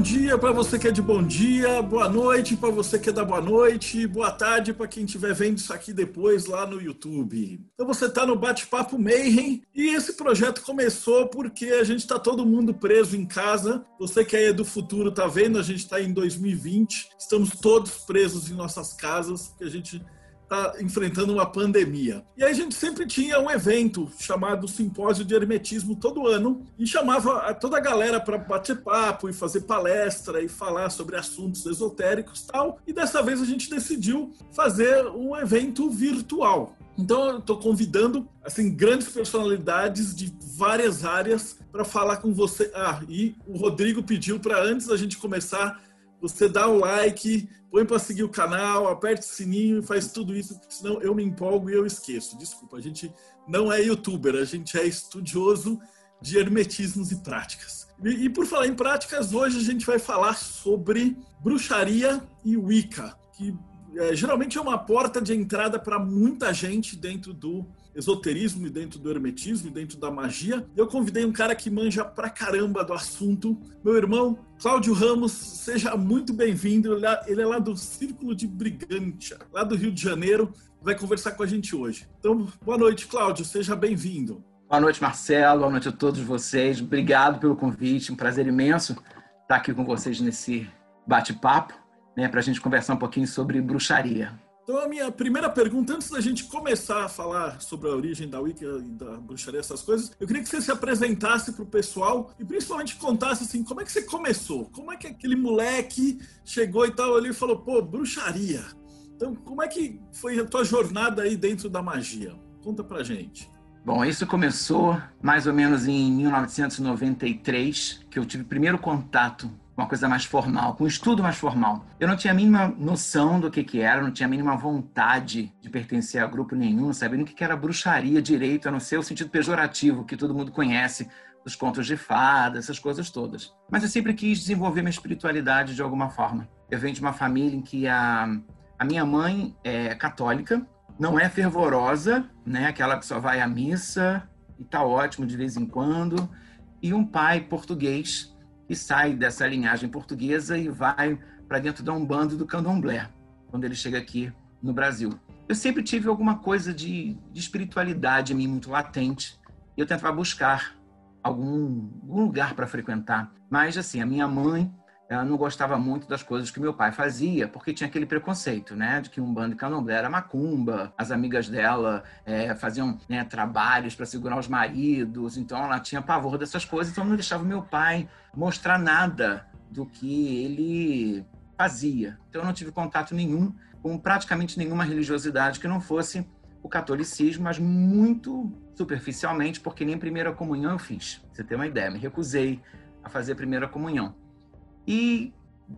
Bom dia para você que é de bom dia, boa noite para você que é da boa noite, boa tarde para quem estiver vendo isso aqui depois lá no YouTube. Então você está no Bate-Papo Mayhem e esse projeto começou porque a gente está todo mundo preso em casa. Você que é do futuro está vendo, a gente está em 2020, estamos todos presos em nossas casas, porque a gente está enfrentando uma pandemia. E aí a gente sempre tinha um evento chamado Simpósio de Hermetismo todo ano e chamava toda a galera para bater papo e fazer palestra e falar sobre assuntos esotéricos tal. E dessa vez a gente decidiu fazer um evento virtual. Então eu estou convidando assim grandes personalidades de várias áreas para falar com você. Ah, e o Rodrigo pediu para antes da gente começar você dá o like, põe para seguir o canal, aperte o sininho e faz tudo isso, porque senão eu me empolgo e eu esqueço. Desculpa, a gente não é youtuber, a gente é estudioso de hermetismos e práticas. E, e por falar em práticas, hoje a gente vai falar sobre bruxaria e Wicca, que é, geralmente é uma porta de entrada para muita gente dentro do esoterismo e dentro do hermetismo e dentro da magia. Eu convidei um cara que manja pra caramba do assunto, meu irmão Cláudio Ramos, seja muito bem-vindo. Ele é lá do Círculo de Brigantia, lá do Rio de Janeiro, vai conversar com a gente hoje. Então, boa noite, Cláudio, seja bem-vindo. Boa noite, Marcelo, boa noite a todos vocês. Obrigado pelo convite, um prazer imenso estar aqui com vocês nesse bate-papo, né, para a gente conversar um pouquinho sobre bruxaria. Então, a minha primeira pergunta, antes da gente começar a falar sobre a origem da Wicca e da bruxaria, essas coisas, eu queria que você se apresentasse para o pessoal e principalmente contasse assim, como é que você começou? Como é que aquele moleque chegou e tal ali e falou, pô, bruxaria. Então, como é que foi a tua jornada aí dentro da magia? Conta pra gente. Bom, isso começou mais ou menos em 1993, que eu tive o primeiro contato uma coisa mais formal, com um estudo mais formal. Eu não tinha a mínima noção do que, que era, não tinha a mínima vontade de pertencer a grupo nenhum, nem o que, que era bruxaria direito, a não ser o sentido pejorativo que todo mundo conhece, dos contos de fada, essas coisas todas. Mas eu sempre quis desenvolver minha espiritualidade de alguma forma. Eu venho de uma família em que a, a minha mãe é católica, não é fervorosa, né? Aquela que só vai à missa e tá ótimo de vez em quando, e um pai português e sai dessa linhagem portuguesa e vai para dentro da Umbanda e do Candomblé, quando ele chega aqui no Brasil. Eu sempre tive alguma coisa de, de espiritualidade em mim muito latente e eu tentava buscar algum, algum lugar para frequentar. Mas, assim, a minha mãe ela não gostava muito das coisas que meu pai fazia, porque tinha aquele preconceito, né, de que um bando de candomblé era macumba, as amigas dela é, faziam né, trabalhos para segurar os maridos, então ela tinha pavor dessas coisas, então não deixava meu pai mostrar nada do que ele fazia. Então eu não tive contato nenhum com praticamente nenhuma religiosidade que não fosse o catolicismo, mas muito superficialmente, porque nem primeira comunhão eu fiz. Pra você ter uma ideia, me recusei a fazer primeira comunhão. E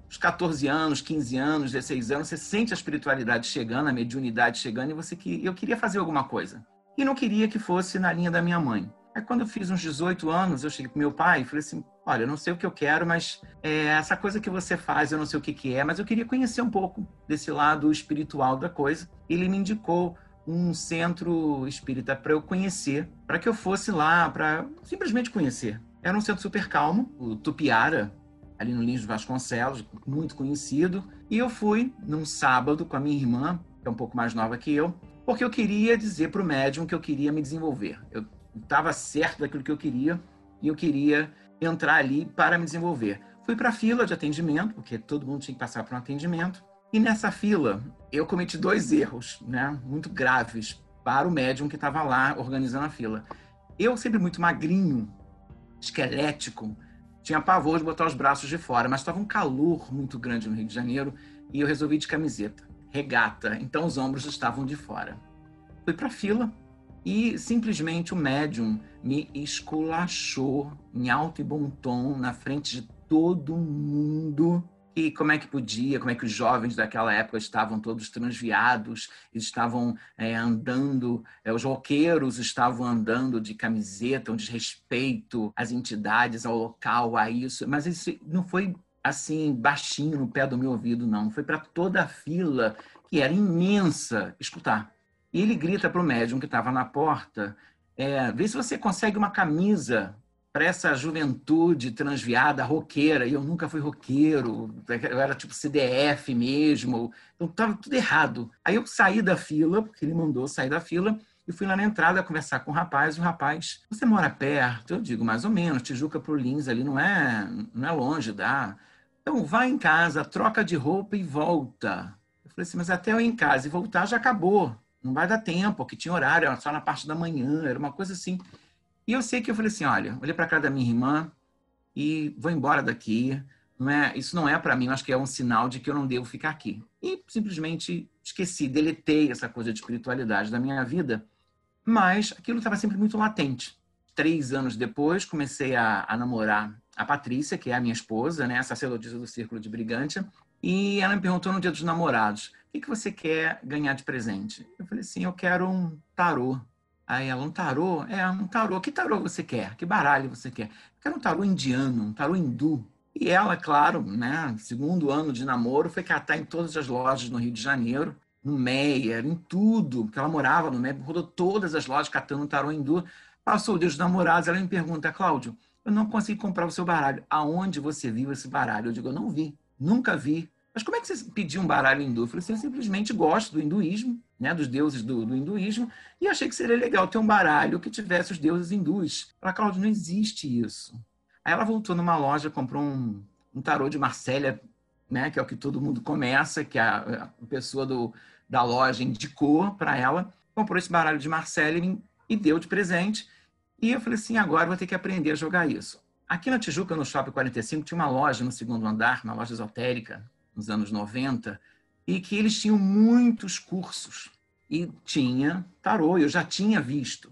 os 14 anos, 15 anos, 16 anos, você sente a espiritualidade chegando, a mediunidade chegando, e você que eu queria fazer alguma coisa. E não queria que fosse na linha da minha mãe. Aí quando eu fiz uns 18 anos, eu cheguei pro meu pai e falei assim: "Olha, eu não sei o que eu quero, mas é, essa coisa que você faz, eu não sei o que que é, mas eu queria conhecer um pouco desse lado espiritual da coisa". Ele me indicou um centro espírita para eu conhecer, para que eu fosse lá, para simplesmente conhecer. Era um centro super calmo, o Tupiara, ali no Lins Vasconcelos, muito conhecido. E eu fui num sábado com a minha irmã, que é um pouco mais nova que eu, porque eu queria dizer para o médium que eu queria me desenvolver. Eu estava certo daquilo que eu queria e eu queria entrar ali para me desenvolver. Fui para a fila de atendimento, porque todo mundo tinha que passar por um atendimento. E nessa fila, eu cometi dois erros, né, muito graves para o médium que estava lá organizando a fila. Eu sempre muito magrinho, esquelético, tinha pavor de botar os braços de fora, mas estava um calor muito grande no Rio de Janeiro e eu resolvi de camiseta, regata, então os ombros estavam de fora. Fui para a fila e simplesmente o médium me esculachou em alto e bom tom na frente de todo mundo que como é que podia, como é que os jovens daquela época estavam todos transviados, estavam é, andando, é, os roqueiros estavam andando de camiseta, um desrespeito às entidades, ao local, a isso. Mas isso não foi assim, baixinho no pé do meu ouvido, não. Foi para toda a fila, que era imensa, escutar. E ele grita para o médium que estava na porta: é, vê se você consegue uma camisa para essa juventude transviada, roqueira, e eu nunca fui roqueiro, eu era tipo CDF mesmo, então estava tudo errado. Aí eu saí da fila, porque ele mandou sair da fila, e fui lá na entrada conversar com o rapaz, e o rapaz, você mora perto? Eu digo, mais ou menos, Tijuca para o Lins ali não é, não é longe, dá. Então vai em casa, troca de roupa e volta. Eu falei assim, mas até eu ir em casa e voltar já acabou, não vai dar tempo, porque tinha horário, era só na parte da manhã, era uma coisa assim. E eu sei que eu falei assim, olha, olhei para a cara da minha irmã e vou embora daqui. Não é, isso não é para mim, eu acho que é um sinal de que eu não devo ficar aqui. E simplesmente esqueci, deletei essa coisa de espiritualidade da minha vida, mas aquilo estava sempre muito latente. Três anos depois, comecei a, a, namorar a Patrícia, que é a minha esposa, né, sacerdotisa do Círculo de Brigantia, e ela me perguntou no dia dos namorados, o que, que você quer ganhar de presente? Eu falei assim, eu quero um tarô. Aí ela, um tarô? É, um tarô. Que tarô você quer? Que baralho você quer? Eu quero um tarô indiano, um tarô hindu. E ela, claro, né, segundo ano de namoro, foi catar em todas as lojas no Rio de Janeiro, no Meyer, em tudo, porque ela morava no Meyer, rodou todas as lojas catando um tarô hindu. Passou o dia dos namorados, ela me pergunta, Cláudio, eu não consegui comprar o seu baralho. Aonde você viu esse baralho? Eu digo, eu não vi, nunca vi. Mas como é que você pediu um baralho hindu? Eu falei assim, eu simplesmente gosto do hinduísmo, né, dos deuses do, do, hinduísmo, e achei que seria legal ter um baralho que tivesse os deuses hindus. Ela, Cláudio, não existe isso. Aí ela voltou numa loja, comprou um, um tarô de Marsella, né, que é o que todo mundo começa, que a, a pessoa do, da loja indicou para ela, comprou esse baralho de Marsella e, e deu de presente. E eu falei assim, agora vou ter que aprender a jogar isso. Aqui na Tijuca, no Shopping 45, tinha uma loja no segundo andar, uma loja esotérica, nos anos 90, e que eles tinham muitos cursos. E tinha tarô, eu já tinha visto.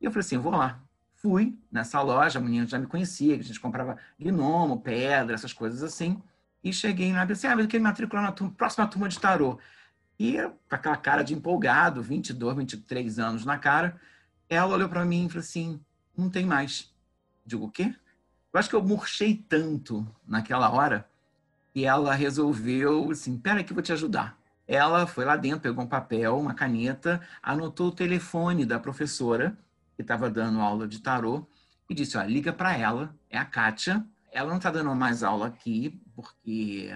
E eu falei assim, eu vou lá. Fui nessa loja, a menina já me conhecia, a gente comprava gnomo, pedra, essas coisas assim. E cheguei lá e pensei, ah, eu quero matricular na turma, próxima turma de tarô. E com aquela cara de empolgado, 22, 23 anos na cara, ela olhou para mim e falou assim, não tem mais. Digo, o quê? Eu acho que eu murchei tanto naquela hora e ela resolveu assim, pera que eu vou te ajudar. Ela foi lá dentro, pegou um papel, uma caneta, anotou o telefone da professora que estava dando aula de tarô e disse, ó, liga para ela, é a Kátia. Ela não está dando mais aula aqui porque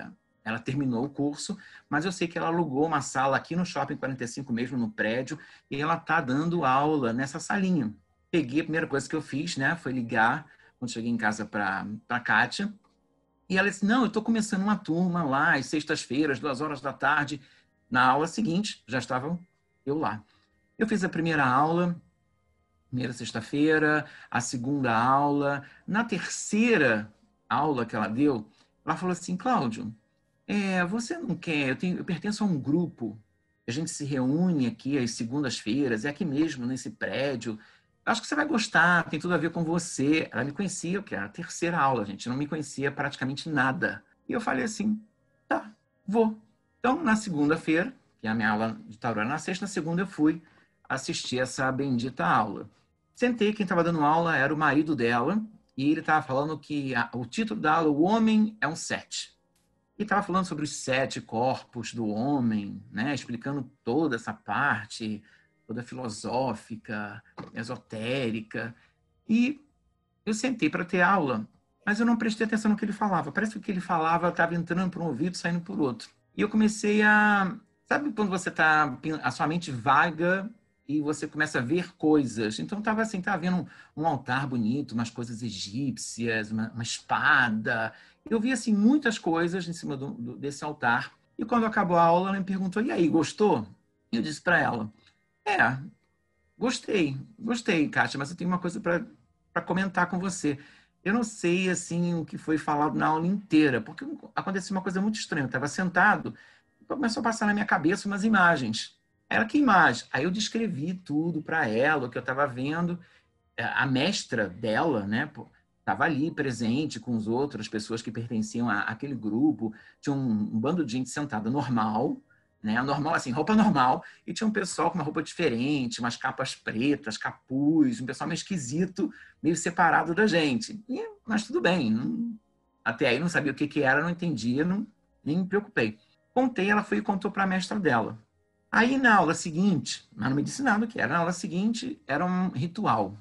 ela terminou o curso, mas eu sei que ela alugou uma sala aqui no Shopping 45 mesmo, no prédio, e ela está dando aula nessa salinha. Peguei, a primeira coisa que eu fiz, né, foi ligar, quando cheguei em casa para a Kátia, e ela disse: Não, eu estou começando uma turma lá, às sextas-feiras, duas horas da tarde. Na aula seguinte, já estava eu lá. Eu fiz a primeira aula, primeira sexta-feira, a segunda aula. Na terceira aula que ela deu, ela falou assim: Cláudio, é, você não quer? Eu, tenho, eu pertenço a um grupo. A gente se reúne aqui às segundas-feiras, é aqui mesmo, nesse prédio acho que você vai gostar, tem tudo a ver com você. Ela me conhecia, que era a terceira aula, gente, não me conhecia praticamente nada. E eu falei assim, tá, vou. Então, na segunda-feira, que é a minha aula de tarô era na sexta, na segunda eu fui assistir essa bendita aula. Sentei, quem estava dando aula era o marido dela, e ele estava falando que a, o título da aula, O Homem é um Sete. E estava falando sobre os sete corpos do homem, né, explicando toda essa parte toda filosófica, esotérica. E eu sentei para ter aula, mas eu não prestei atenção no que ele falava. Parece que o que ele falava estava entrando por um ouvido, saindo por outro. E eu comecei a. Sabe quando você está. A sua mente vaga e você começa a ver coisas. Então estava assim, estava vendo um, um, altar bonito, umas coisas egípcias, uma, uma, espada. Eu vi assim muitas coisas em cima do, do, desse altar. E quando acabou a aula, ela me perguntou: "E aí, gostou?" Eu disse para ela: é, gostei, gostei, Kátia, mas eu tenho uma coisa para comentar com você. Eu não sei, assim, o que foi falado na aula inteira, porque aconteceu uma coisa muito estranha. Eu estava sentado e começou a passar na minha cabeça umas imagens. Era que imagem? Aí eu descrevi tudo para ela, o que eu estava vendo. É, a mestra dela, né, estava ali presente com os outros, pessoas que pertenciam àquele grupo. Tinha um, um, bando de gente sentada normal, né? Normal, assim, roupa normal. E tinha um pessoal com uma roupa diferente, umas capas pretas, capuz, um pessoal meio esquisito, meio separado da gente. E, mas tudo bem. Não, até aí não sabia o que, que era, não entendia, não, nem me preocupei. Contei, ela foi e contou para a mestra dela. Aí na aula seguinte, mas não me disse nada o que era. Na aula seguinte era um ritual,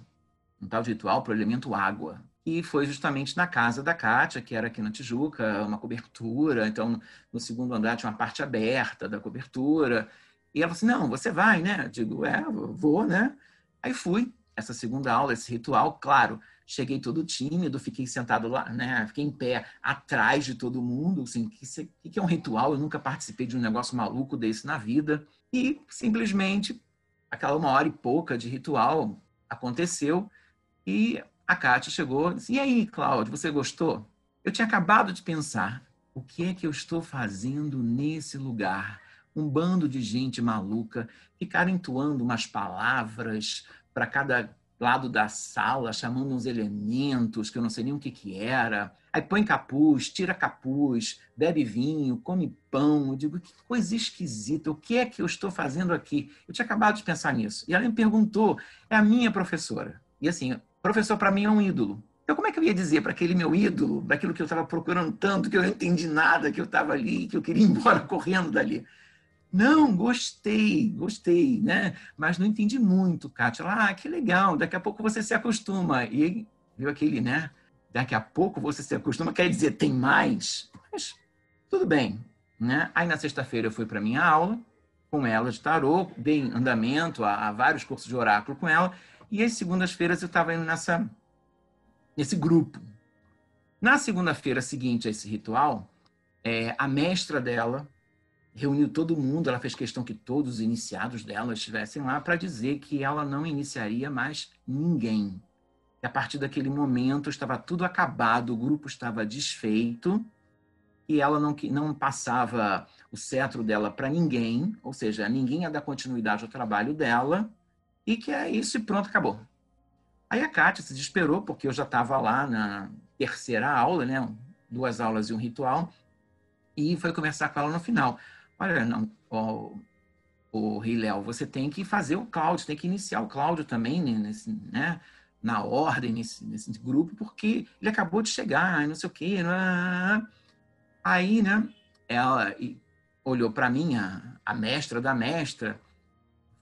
um tal de ritual para o elemento água e foi justamente na casa da Kátia, que era aqui na Tijuca, uma cobertura. Então, no segundo andar tinha uma parte aberta da cobertura. E ela falou assim: Não, você vai, né? Eu digo: É, vou, né? Aí fui. Essa segunda aula, esse ritual, claro, cheguei todo tímido, fiquei sentado lá, né? Fiquei em pé atrás de todo mundo. Assim, o que é um ritual? Eu nunca participei de um negócio maluco desse na vida. E simplesmente, aquela uma hora e pouca de ritual aconteceu. E a Kátia chegou e disse: E aí, Cláudio, você gostou? Eu tinha acabado de pensar: o que é que eu estou fazendo nesse lugar? Um bando de gente maluca, ficar entoando umas palavras para cada lado da sala, chamando uns elementos que eu não sei nem o que, que era. Aí põe capuz, tira capuz, bebe vinho, come pão. Eu digo, que coisa esquisita, o que é que eu estou fazendo aqui? Eu tinha acabado de pensar nisso. E ela me perguntou, é a minha professora. E assim, professor para mim é um ídolo. Então, como é que eu ia dizer para aquele meu ídolo, daquilo que eu estava procurando tanto, que eu não entendi nada, que eu estava ali, que eu queria ir embora correndo dali? Não, gostei, gostei, né? Mas não entendi muito, Kátia. Ah, que legal, daqui a pouco você se acostuma. E viu aquele, né? Daqui a pouco você se acostuma, quer dizer, tem mais? Mas tudo bem, né? Aí na sexta-feira eu fui para minha aula com ela de tarô, dei andamento a, a vários cursos de oráculo com ela, e às segundas-feiras eu estava indo nessa, nesse grupo. Na segunda-feira seguinte a esse ritual, é, a mestra dela reuniu todo mundo, ela fez questão que todos os iniciados dela estivessem lá para dizer que ela não iniciaria mais ninguém. E a partir daquele momento estava tudo acabado, o grupo estava desfeito e ela não, não passava o cetro dela para ninguém, ou seja, ninguém ia dar continuidade ao trabalho dela e que é isso e pronto, acabou. Aí a Kátia se desesperou, porque eu já estava lá na terceira aula, né? duas aulas e um ritual, e foi conversar com ela no final. Olha, não, o, o Rei Léo, você tem que fazer o Cláudio, tem que iniciar o Cláudio também nesse, né? na ordem, nesse, nesse grupo, porque ele acabou de chegar, não sei o quê. Aí, né, ela olhou para mim, a, a mestra da mestra,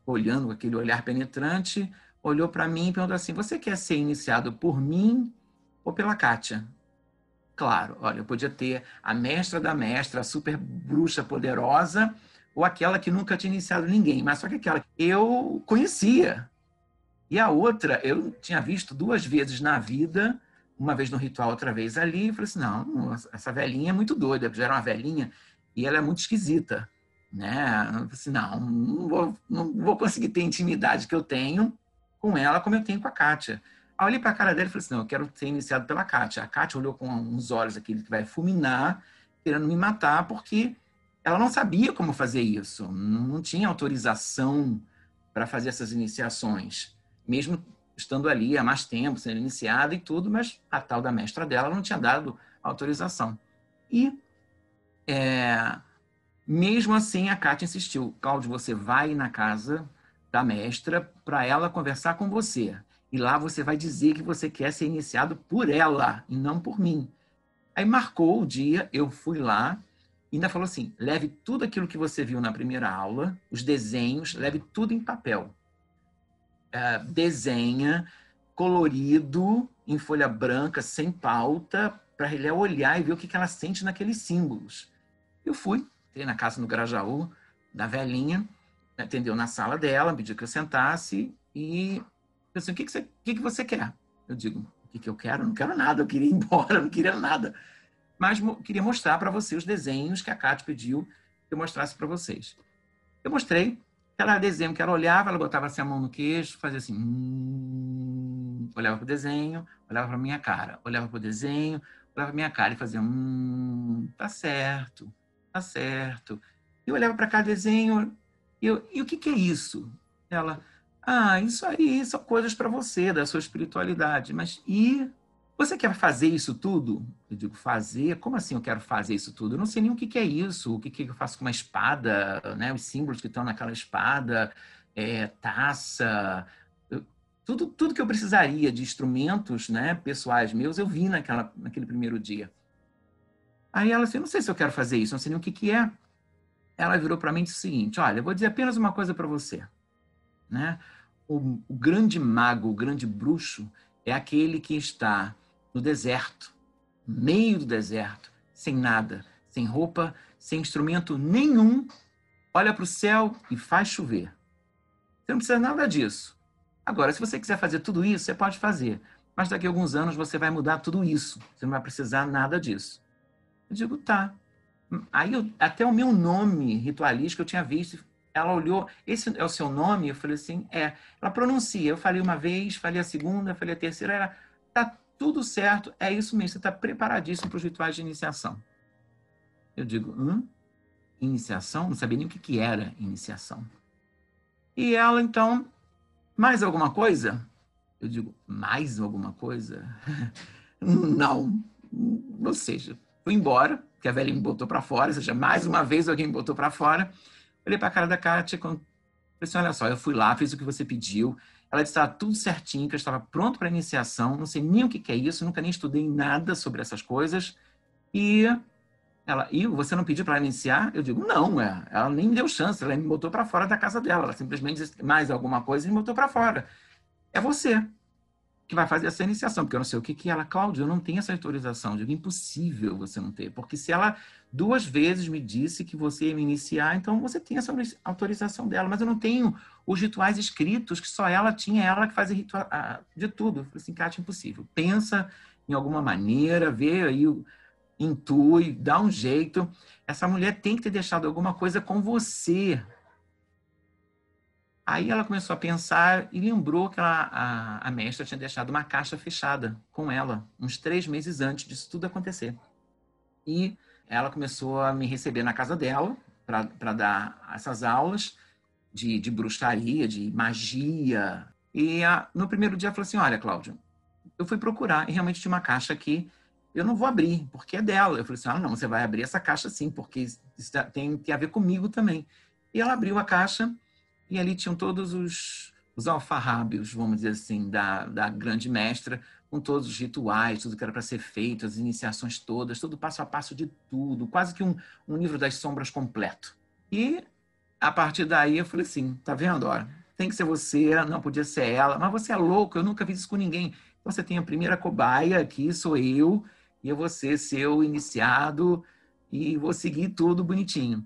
olhando com aquele olhar penetrante, olhou para mim e perguntou assim: Você quer ser iniciado por mim ou pela Kátia? Claro, olha, eu podia ter a mestra da mestra, a super bruxa poderosa, ou aquela que nunca tinha iniciado ninguém, mas só que aquela eu conhecia. E a outra eu tinha visto duas vezes na vida, uma vez no ritual, outra vez ali, e falei assim: não, essa velhinha é muito doida, já era uma velhinha e ela é muito esquisita né? Assim, não, não vou, não vou conseguir ter intimidade que eu tenho com ela como eu tenho com a Kátia. Aí olhei para a cara dela e falei assim, não, eu quero ser iniciado pela Kátia. A Kátia olhou com uns olhos aquele que vai fulminar, querendo me matar, porque ela não sabia como fazer isso, não tinha autorização para fazer essas iniciações, mesmo estando ali há mais tempo, sendo iniciada e tudo, mas a tal da mestra dela não tinha dado autorização. E é, mesmo assim, a Kátia insistiu: Cláudio, você vai na casa da mestra para ela conversar com você. E lá você vai dizer que você quer ser iniciado por ela e não por mim. Aí marcou o dia, eu fui lá e ainda falou assim: leve tudo aquilo que você viu na primeira aula, os desenhos, leve tudo em papel. Uh, desenha, colorido, em folha branca, sem pauta, para ele olhar e ver o que, que ela sente naqueles símbolos. Eu fui, Entrei na casa no Grajaú, da velhinha, atendeu na sala dela, pediu que eu sentasse e eu assim, o que, que, você, que, que você quer? Eu digo, o que, que eu quero? Eu não quero nada, eu queria ir embora, não queria nada. Mas queria mostrar para você os desenhos que a Cátia pediu que eu mostrasse para vocês. Eu mostrei, ela desenho que ela olhava, ela botava assim a mão no queixo, fazia assim, hum, olhava para o desenho, olhava para minha cara, olhava para o desenho, olhava para minha cara e fazia, hum, tá certo tá certo. Eu olhava para cada desenho, e, eu, e o que, que é isso? Ela, ah, isso aí são coisas para você, da sua espiritualidade. Mas e Você quer fazer isso tudo? Eu digo, fazer? Como assim eu quero fazer isso tudo? Eu não sei nem o que, que é isso, o que, que eu faço com uma espada, né? os símbolos que estão naquela espada, é, taça, tudo, tudo que eu precisaria de instrumentos né, pessoais meus, eu vi naquela, naquele primeiro dia. Aí ela disse, não sei se eu quero fazer isso, não sei nem o que, que é. Ela virou para mim e disse o seguinte, olha, eu vou dizer apenas uma coisa para você. Né? O, o grande mago, o grande bruxo, é aquele que está no deserto, meio do deserto, sem nada, sem roupa, sem instrumento nenhum, olha para o céu e faz chover. Você não precisa nada disso. Agora, se você quiser fazer tudo isso, você pode fazer. Mas daqui a alguns anos você vai mudar tudo isso. Você não vai precisar nada disso. Eu digo, tá. Aí eu, até o meu nome ritualístico eu tinha visto. Ela olhou, esse é o seu nome? Eu falei assim, é. Ela pronuncia. Eu falei uma vez, falei a segunda, falei a terceira. Ela, tá tudo certo, é isso mesmo. Você está preparadíssimo para os rituais de iniciação. Eu digo, hum? Iniciação? Não sabia nem o que, que era iniciação. E ela, então, mais alguma coisa? Eu digo, mais alguma coisa? não. Ou seja, embora, que a velha me botou para fora, ou seja, mais uma vez alguém me botou para fora. Olhei para a cara da Kátia, falei assim, olha só, eu fui lá, fiz o que você pediu. Ela disse que estava tudo certinho, que eu estava pronto para iniciação, não sei nem o que, que é isso, nunca nem estudei nada sobre essas coisas. E ela, e você não pediu para iniciar? Eu digo, não, é. ela nem me deu chance, ela me botou para fora da casa dela. Ela simplesmente disse mais alguma coisa e me botou para fora. É você que vai fazer essa iniciação, porque eu não sei o que que ela, Cláudio, eu não tenho essa autorização. Digo, impossível você não ter, porque se ela duas vezes me disse que você ia me iniciar, então você tem essa autorização dela, mas eu não tenho os rituais escritos, que só ela tinha, ela que fazia ritual, de tudo. Eu falei assim, Kátia, impossível. Pensa em alguma maneira, vê aí intui, dá um jeito. Essa mulher tem que ter deixado alguma coisa com você. Aí ela começou a pensar e lembrou que ela, a, a mestra tinha deixado uma caixa fechada com ela, uns três meses antes disso tudo acontecer. E ela começou a me receber na casa dela para dar essas aulas de, de bruxaria, de magia. E a, no primeiro dia ela falou assim: Olha, Cláudio, eu fui procurar e realmente tinha uma caixa aqui eu não vou abrir, porque é dela. Eu falei assim, ah, não, você vai abrir essa caixa sim, porque isso tem, tem a ver comigo também. E ela abriu a caixa e ali tinham todos os, os alfarrábios, vamos dizer assim, da, da grande mestra, com todos os rituais, tudo que era para ser feito, as iniciações todas, todo passo a passo de tudo, quase que um, um livro das sombras completo. E a partir daí eu falei assim, tá vendo, ó, tem que ser você, não podia ser ela, mas você é louco, eu nunca fiz isso com ninguém. Você tem a primeira cobaia aqui, sou eu, e eu vou ser seu iniciado e vou seguir tudo bonitinho.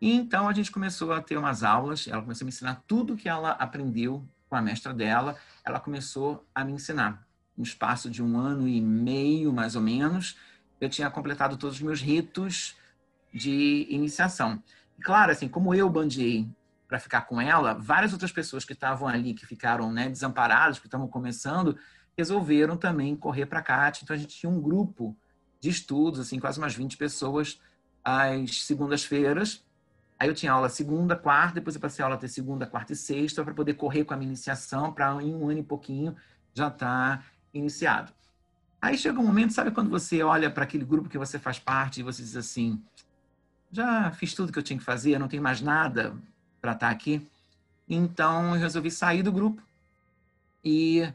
E então a gente começou a ter umas aulas, ela começou a me ensinar tudo que ela aprendeu com a mestra dela, ela começou a me ensinar. No espaço de um ano e meio, mais ou menos, eu tinha completado todos os meus ritos de iniciação. E claro, assim, como eu bandiei para ficar com ela, várias outras pessoas que estavam ali, que ficaram né, desamparadas, que estavam começando, resolveram também correr para CAT. Então a gente tinha um grupo de estudos, assim, quase umas 20 pessoas às segundas-feiras. Aí eu tinha aula segunda, quarta, depois eu passei a aula até segunda, quarta e sexta para poder correr com a minha iniciação para em um ano e pouquinho já estar tá iniciado. Aí chega um momento, sabe quando você olha para aquele grupo que você faz parte e você diz assim: já fiz tudo que eu tinha que fazer, não tem mais nada para estar tá aqui. Então eu resolvi sair do grupo e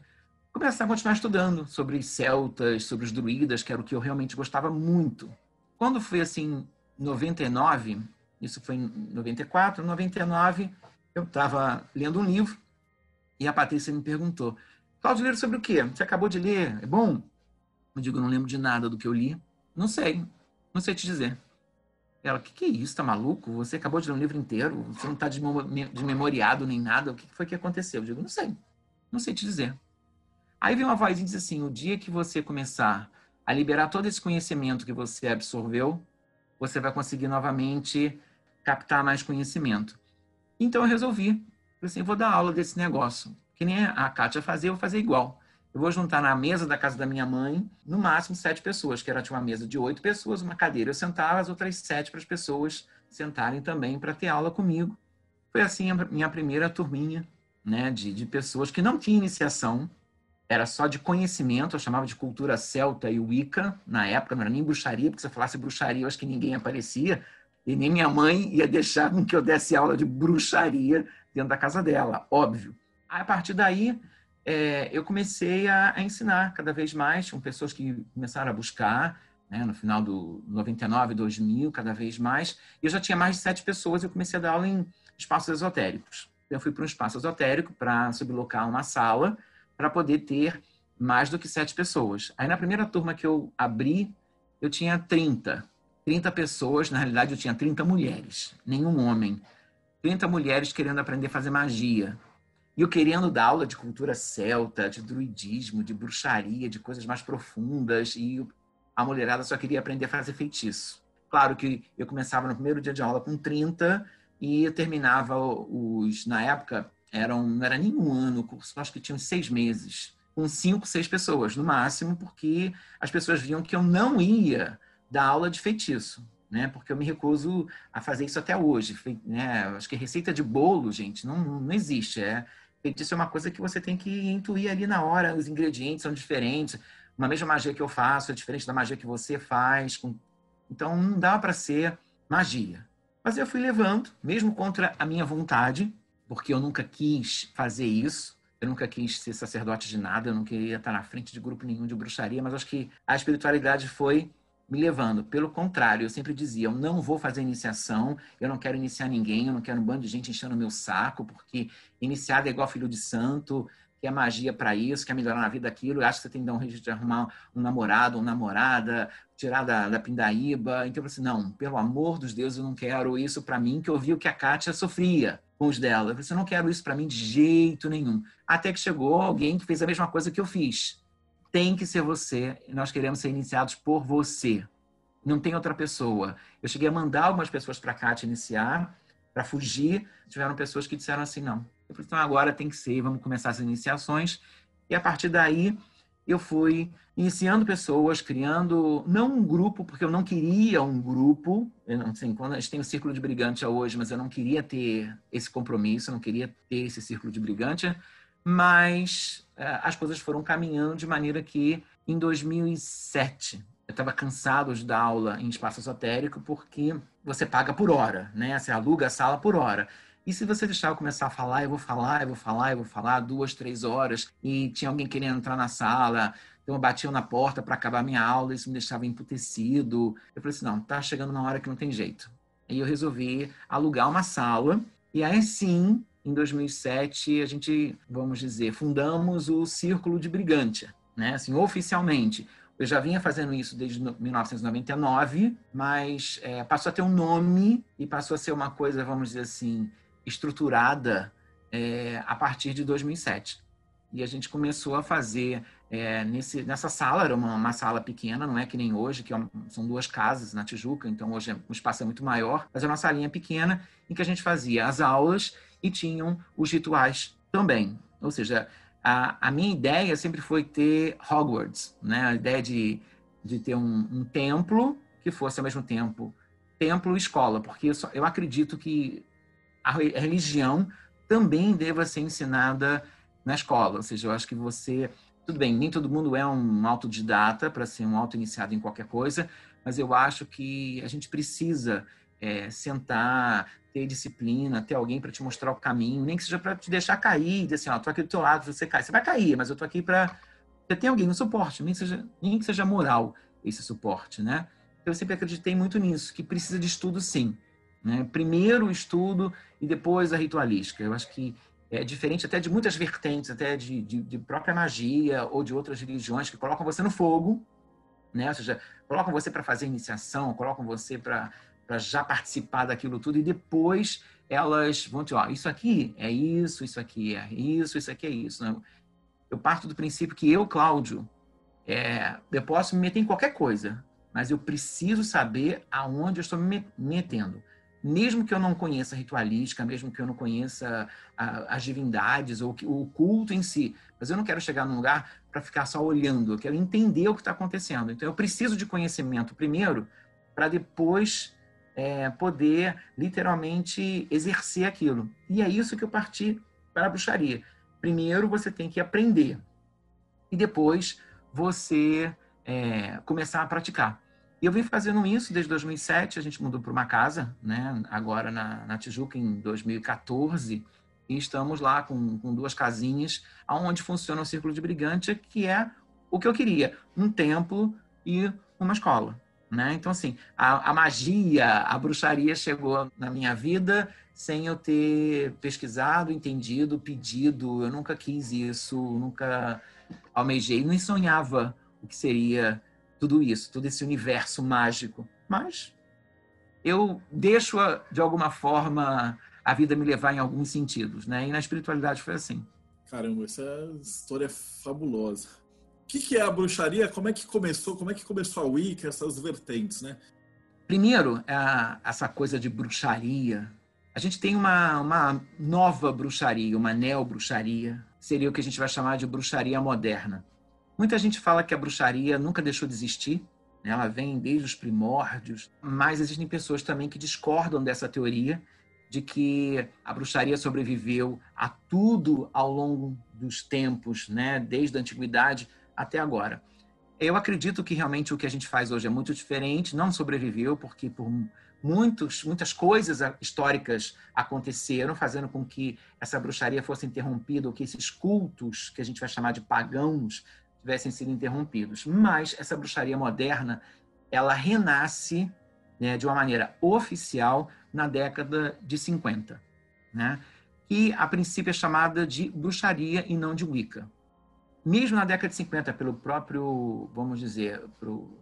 começar a continuar estudando sobre os celtas, sobre os druidas, que era o que eu realmente gostava muito. Quando foi assim, 99, isso foi em 94, 99, eu estava lendo um livro e a Patrícia me perguntou: Cláudio, ler sobre o quê? Você acabou de ler? É bom? Eu digo: não lembro de nada do que eu li. Não sei, não sei te dizer. Ela, o que, que é isso? Tá maluco? Você acabou de ler um livro inteiro? Você não está desmemoriado nem nada? O que foi que aconteceu? Eu digo: não sei, não sei te dizer. Aí vem uma voz e diz assim: o dia que você começar a liberar todo esse conhecimento que você absorveu, você vai conseguir novamente captar mais conhecimento. Então eu resolvi, assim, vou dar aula desse negócio. Que nem a Kátia fazia, eu vou fazer igual. Eu vou juntar na mesa da casa da minha mãe, no máximo sete pessoas, que era tinha uma mesa de oito pessoas, uma cadeira. Eu sentava, as outras sete para as pessoas sentarem também para ter aula comigo. Foi assim a minha primeira turminha né, de, de pessoas que não tinham iniciação, era só de conhecimento, eu chamava de cultura celta e wicca na época, não era nem bruxaria, porque se eu falasse bruxaria, eu acho que ninguém aparecia, e nem minha mãe ia deixar com que eu desse aula de bruxaria dentro da casa dela, óbvio. A partir daí, é, eu comecei a, a, ensinar cada vez mais, com pessoas que começaram a buscar, né, no final do 99, 2000, cada vez mais, e eu já tinha mais de sete pessoas, eu comecei a dar aula em espaços esotéricos. Então, eu fui para um espaço esotérico para sublocar uma sala, para poder ter mais do que sete pessoas. Aí na primeira turma que eu abri, eu tinha 30. 30 pessoas, na realidade eu tinha 30 mulheres, nenhum homem. 30 mulheres querendo aprender a fazer magia. E eu querendo dar aula de cultura celta, de druidismo, de bruxaria, de coisas mais profundas. E a mulherada só queria aprender a fazer feitiço. Claro que eu começava no primeiro dia de aula com 30 e terminava os, na época, eram, não era nem um ano o curso, acho que tinham seis meses, com cinco, seis pessoas no máximo, porque as pessoas viam que eu não ia dar aula de feitiço, né? Porque eu me recuso a fazer isso até hoje. Né? Acho que receita de bolo, gente, não, não existe. É, feitiço é uma coisa que você tem que intuir ali na hora, os ingredientes são diferentes. Uma mesma magia que eu faço é diferente da magia que você faz. Com... Então, não dá para ser magia. Mas eu fui levando, mesmo contra a minha vontade, porque eu nunca quis fazer isso. Eu nunca quis ser sacerdote de nada, eu não queria estar na frente de grupo nenhum de bruxaria, mas acho que a espiritualidade foi me levando. Pelo contrário, eu sempre dizia: eu não vou fazer iniciação, eu não quero iniciar ninguém, eu não quero um bando de gente enchendo o meu saco, porque iniciado é igual filho de santo, quer magia para isso, quer melhorar na vida aquilo, acha que você tem que dar um registro de arrumar um namorado, uma namorada, tirar da, da pindaíba. Então eu falei assim: não, pelo amor dos deuses, eu não quero isso para mim, que eu vi o que a Kátia sofria com os dela. Eu falei assim: eu não quero isso para mim de jeito nenhum. Até que chegou alguém que fez a mesma coisa que eu fiz. Tem que ser você, nós queremos ser iniciados por você. Não tem outra pessoa. Eu cheguei a mandar algumas pessoas para a Kátia iniciar, para fugir. Tiveram pessoas que disseram assim: não. Eu falei, então agora tem que ser, vamos começar as iniciações. E a partir daí, eu fui iniciando pessoas, criando, não um grupo, porque eu não queria um grupo, eu não sei, quando a gente tem o Círculo de Brigante hoje, mas eu não queria ter esse compromisso, eu não queria ter esse Círculo de Brigante, mas é, as coisas foram caminhando de maneira que, em 2007, eu estava cansado de dar aula em espaço esotérico, porque você paga por hora, né? Você aluga a sala por hora. E se você deixar eu começar a falar, eu vou falar, eu vou falar, eu vou falar duas, três horas, e tinha alguém querendo entrar na sala, então batiam na porta para acabar minha aula, isso me deixava emputecido. Eu falei assim, não, tá chegando uma hora que não tem jeito. Aí eu resolvi alugar uma sala, e aí sim, em 2007, a gente, vamos dizer, fundamos o Círculo de Brigante, né? Assim, oficialmente. Eu já vinha fazendo isso desde 1999, mas é, passou a ter um nome e passou a ser uma coisa, vamos dizer assim, estruturada é, a partir de 2007. E a gente começou a fazer é, nesse, nessa sala, era uma, uma, sala pequena, não é que nem hoje, que é são duas casas na Tijuca, então hoje o espaço é muito maior, mas era uma salinha pequena em que a gente fazia as aulas e tinham os rituais também. Ou seja, a, a minha ideia sempre foi ter Hogwarts, né? a ideia de, de ter um, um templo que fosse ao mesmo tempo templo e escola, porque eu, só, eu acredito que a religião também deva ser ensinada na escola. Ou seja, eu acho que você. Tudo bem, nem todo mundo é um autodidata para ser um auto-iniciado em qualquer coisa, mas eu acho que a gente precisa é, sentar, ter disciplina, ter alguém para te mostrar o caminho, nem que seja para te deixar cair, dizer assim, ó, tô aqui do teu lado, você cai. Você vai cair, mas eu tô aqui para você tem alguém no suporte, nem que seja, nem que seja moral esse suporte, né? Eu sempre acreditei muito nisso, que precisa de estudo sim. Né? Primeiro o estudo e depois a ritualística. Eu acho que é diferente até de muitas vertentes, até de, de, de, própria magia ou de outras religiões que colocam você no fogo, né? Ou seja, colocam você para fazer iniciação, colocam você para já participar daquilo tudo e depois elas vão te, ó, isso aqui é isso, isso aqui é isso, isso aqui é isso. Né? Eu parto do princípio que eu, Cláudio, é, eu posso me meter em qualquer coisa, mas eu preciso saber aonde eu estou me metendo mesmo que eu não conheça ritualística, mesmo que eu não conheça a, as divindades ou o culto em si, mas eu não quero chegar num lugar para ficar só olhando, eu quero entender o que está acontecendo. Então eu preciso de conhecimento primeiro para depois é, poder literalmente exercer aquilo. E é isso que eu parti para a bruxaria. Primeiro você tem que aprender. e depois você é, começar a praticar. E eu vim fazendo isso desde 2007, a gente mudou para uma casa, né? agora na, na Tijuca, em 2014, e estamos lá com, com duas casinhas, onde funciona o Círculo de Brigante, que é o que eu queria, um templo e uma escola. Né? Então, assim, a, a, magia, a bruxaria chegou na minha vida sem eu ter pesquisado, entendido, pedido. Eu nunca quis isso, nunca almejei, nem sonhava o que seria tudo isso, todo esse universo mágico. Mas eu deixo, de alguma forma, a vida me levar em alguns sentidos. Né? E na espiritualidade foi assim. Caramba, essa história é fabulosa que, que é a bruxaria? Como é que começou? Como é que começou a Wicca, essas vertentes, né? Primeiro, a, essa coisa de bruxaria. A gente tem uma, uma nova bruxaria, uma neo-bruxaria. Seria o que a gente vai chamar de bruxaria moderna. Muita gente fala que a bruxaria nunca deixou de existir, né? ela vem desde os primórdios, mas existem pessoas também que discordam dessa teoria de que a bruxaria sobreviveu a tudo ao longo dos tempos, né? desde a antiguidade até agora. Eu acredito que realmente o que a gente faz hoje é muito diferente, não sobreviveu, porque por muitos, muitas coisas históricas aconteceram, fazendo com que essa bruxaria fosse interrompida, ou que esses cultos, que a gente vai chamar de pagãos, tivessem sido interrompidos. Mas essa bruxaria moderna, ela renasce né, de uma maneira oficial na década de 50, né? E a princípio é chamada de bruxaria e não de Wicca mesmo na década de 50, pelo próprio, vamos dizer, pro,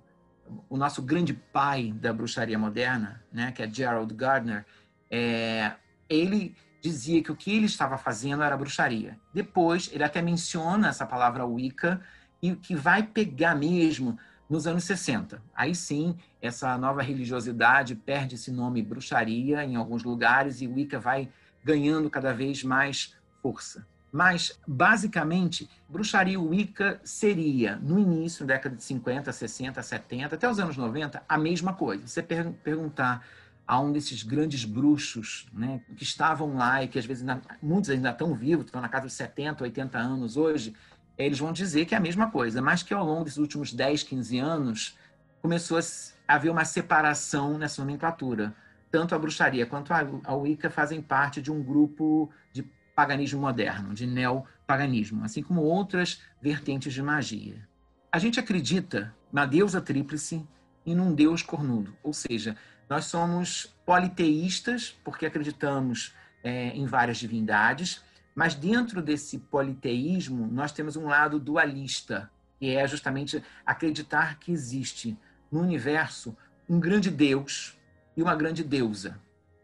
o nosso grande pai da bruxaria moderna, né, que é Gerald Gardner, é, ele dizia que o que ele estava fazendo era bruxaria. Depois, ele até menciona essa palavra Wicca, e que vai pegar mesmo nos anos 60. Aí sim, essa nova religiosidade perde esse nome bruxaria em alguns lugares e Wicca vai ganhando cada vez mais força. Mas, basicamente, bruxaria Wicca seria, no início, na década de 50, 60, 70, até os anos 90, a mesma coisa. Você per perguntar a um desses grandes bruxos né, que estavam lá e que às vezes ainda, muitos ainda estão vivos, estão na casa de 70, 80 anos hoje, eles vão dizer que é a mesma coisa, mas que ao longo desses últimos 10, 15 anos começou a haver uma separação nessa nomenclatura. Tanto a bruxaria quanto a Wicca fazem parte de um grupo de paganismo moderno, de neopaganismo, assim como outras vertentes de magia. A gente acredita na deusa tríplice e num deus cornudo, ou seja, nós somos politeístas porque acreditamos é, em várias divindades, mas dentro desse politeísmo nós temos um lado dualista, que é justamente acreditar que existe no universo um grande deus e uma grande deusa.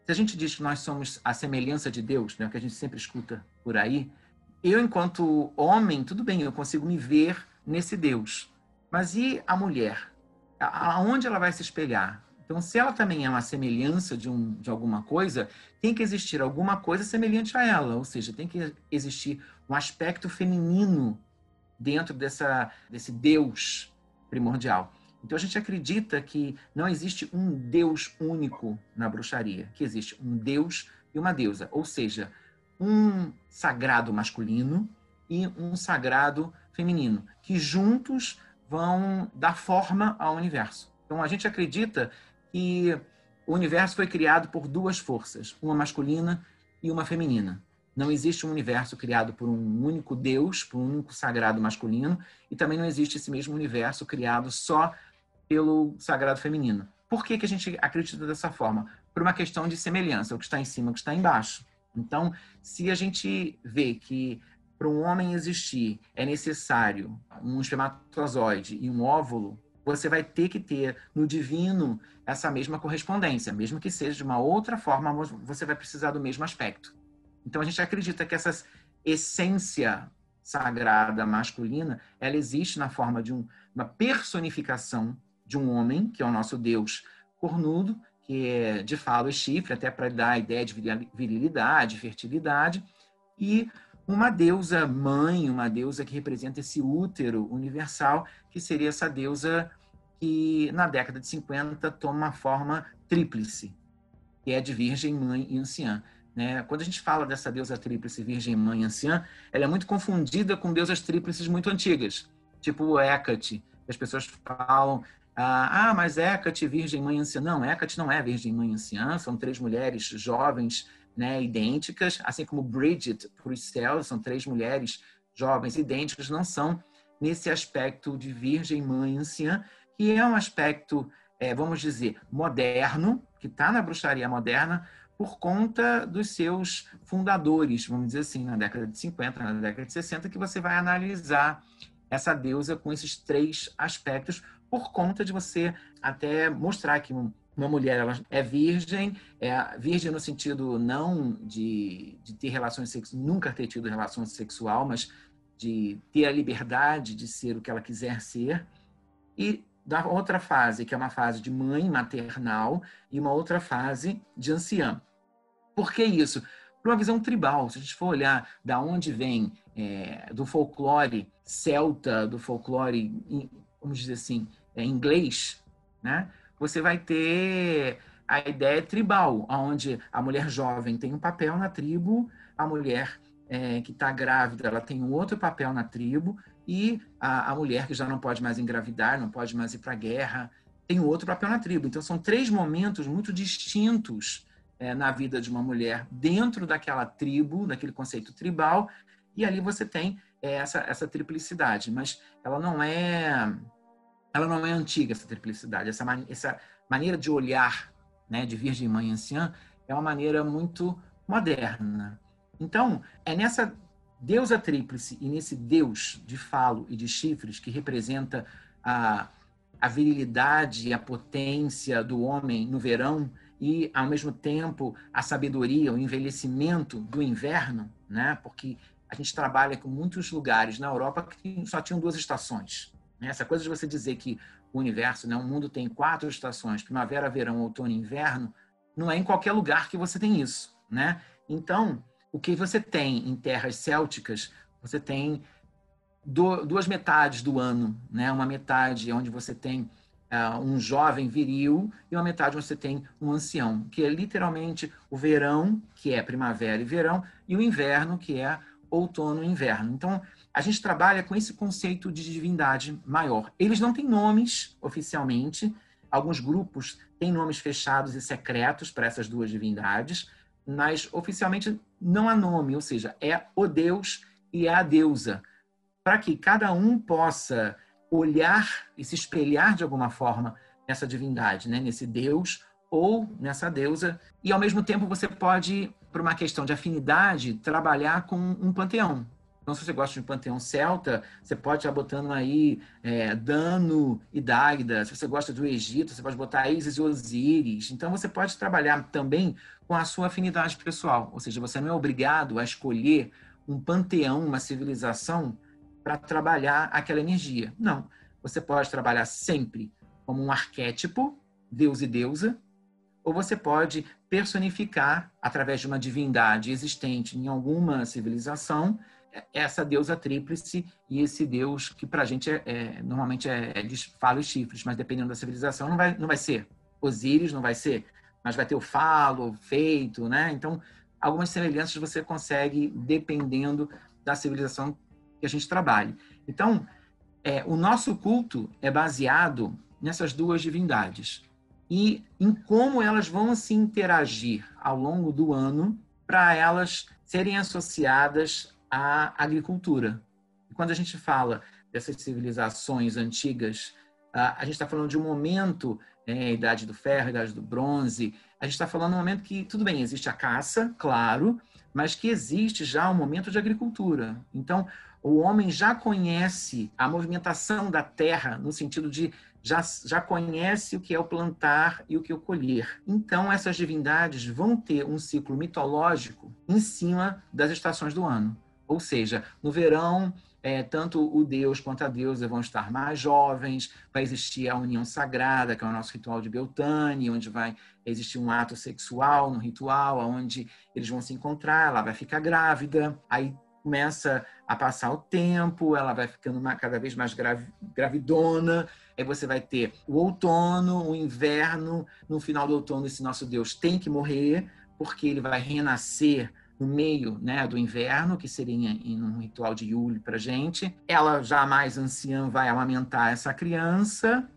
Se a gente diz que nós somos a semelhança de Deus, né, que a gente sempre escuta por aí, eu, enquanto homem, tudo bem, eu consigo me ver nesse Deus. Mas e a mulher? Aonde ela vai se espelhar? Então, se ela também é uma semelhança de, um, de alguma coisa, tem que existir alguma coisa semelhante a ela, ou seja, tem que existir um aspecto feminino dentro dessa, desse Deus primordial. Então a gente acredita que não existe um Deus único na bruxaria, que existe um Deus e uma deusa, ou seja, um sagrado masculino e um sagrado feminino, que juntos vão dar forma ao universo. Então a gente acredita que o universo foi criado por duas forças, uma masculina e uma feminina. Não existe um universo criado por um único Deus, por um único sagrado masculino, e também não existe esse mesmo universo criado só pelo sagrado feminino. Por que, que a gente acredita dessa forma? Por uma questão de semelhança, o que está em cima, o que está embaixo. Então, se a gente vê que para um homem existir é necessário um espermatozoide e um óvulo, você vai ter que ter no divino essa mesma correspondência, mesmo que seja de uma outra forma, você vai precisar do mesmo aspecto. Então a gente acredita que essa essência sagrada masculina, ela existe na forma de um, uma personificação de um homem, que é o nosso Deus cornudo, que é de falo e chifre, até para dar a ideia de virilidade, fertilidade, e uma deusa mãe, uma deusa que representa esse útero universal, que seria essa deusa que na década de 50 toma uma forma tríplice, que é de virgem, mãe e anciã. Né? Quando a gente fala dessa deusa tríplice, virgem, mãe e anciã, ela é muito confundida com deusas tríplices muito antigas, tipo Hecate. As pessoas falam, ah, mas Hecate, virgem mãe anciã. Não, Hecate não é virgem mãe anciã, são três mulheres jovens, né, idênticas, assim como Bridget Purcell, são três mulheres jovens idênticas, não são nesse aspecto de virgem mãe anciã, que é um aspecto, é, vamos dizer, moderno, que está na bruxaria moderna, por conta dos seus fundadores, vamos dizer assim, na década de 50, na década de 60, que você vai analisar essa deusa com esses três aspectos, por conta de você até mostrar que uma mulher ela é virgem, é virgem no sentido não de, de ter relações sexuais, nunca ter tido relações sexual, mas de ter a liberdade de ser o que ela quiser ser, e da outra fase, que é uma fase de mãe maternal, e uma outra fase de anciã. Por que isso? Por uma visão tribal. Se a gente for olhar da onde vem é, do folclore celta, do folclore, vamos dizer assim, é, inglês, né? você vai ter a ideia tribal, onde a mulher jovem tem um papel na tribo, a mulher é, que está grávida ela tem um outro papel na tribo, e a, a mulher que já não pode mais engravidar, não pode mais ir para a guerra, tem outro papel na tribo. Então, são três momentos muito distintos é, na vida de uma mulher dentro daquela tribo, daquele conceito tribal, e ali você tem é, essa, essa triplicidade, mas ela não é ela não é antiga essa triplicidade, essa, man essa maneira de olhar, né, de virgem mãe anciã, é uma maneira muito moderna. Então, é nessa deusa tríplice e nesse deus de falo e de chifres que representa a, a virilidade e a potência do homem no verão e, ao mesmo tempo, a sabedoria, o envelhecimento do inverno, né? porque a gente trabalha com muitos lugares na Europa que só tinham duas estações. Né? Essa coisa de você dizer que o universo, né, o mundo tem quatro estações, primavera, verão, outono e inverno, não é em qualquer lugar que você tem isso. Né? Então, o que você tem em terras célticas, você tem duas metades do ano, né? uma metade onde você tem uh, um jovem viril e uma metade você tem um ancião, que é literalmente o verão, que é primavera e verão, e o inverno, que é outono e inverno. Então, a gente trabalha com esse conceito de divindade maior. Eles não têm nomes oficialmente, alguns grupos têm nomes fechados e secretos para essas duas divindades, mas oficialmente não há nome, ou seja, é o Deus e é a deusa, para que cada um possa olhar e se espelhar de alguma forma nessa divindade, né? nesse Deus ou nessa deusa, e ao mesmo tempo você pode, por uma questão de afinidade, trabalhar com um panteão. Então, se você gosta de um panteão celta, você pode estar botando aí é, Dano e Dagda. Se você gosta do Egito, você pode botar Isis e Osíris. Então, você pode trabalhar também com a sua afinidade pessoal. Ou seja, você não é obrigado a escolher um panteão, uma civilização para trabalhar aquela energia. Não. Você pode trabalhar sempre como um arquétipo, Deus e deusa, ou você pode personificar através de uma divindade existente em alguma civilização essa deusa tríplice e esse deus que para a gente é, é, normalmente é, é falo e chifres, mas dependendo da civilização não vai, não vai ser Osíris, não vai ser, mas vai ter o falo, feito, né? Então, algumas semelhanças você consegue dependendo da civilização que a gente trabalhe. Então, é, o nosso culto é baseado nessas duas divindades e em como elas vão se interagir ao longo do ano para elas serem associadas à agricultura. E quando a gente fala dessas civilizações antigas, a gente está falando de um momento, é, Idade do Ferro, Idade do Bronze, a gente está falando de um momento que, tudo bem, existe a caça, claro, mas que existe já um momento de agricultura. Então, o homem já conhece a movimentação da terra, no sentido de já, já conhece o que é o plantar e o que é o colher. Então, essas divindades vão ter um ciclo mitológico em cima das estações do ano. Ou seja, no verão, é, tanto o Deus quanto a deusa vão estar mais jovens, vai existir a união sagrada, que é o nosso ritual de Beltane, onde vai existir um ato sexual no ritual, onde eles vão se encontrar, ela vai ficar grávida, aí começa a passar o tempo, ela vai ficando cada vez mais gravidona, aí você vai ter o outono, o inverno, no final do outono esse nosso Deus tem que morrer, porque ele vai renascer no meio né, do inverno, que seria em um ritual de Yule para gente. Ela, já mais anciã, vai amamentar essa criança,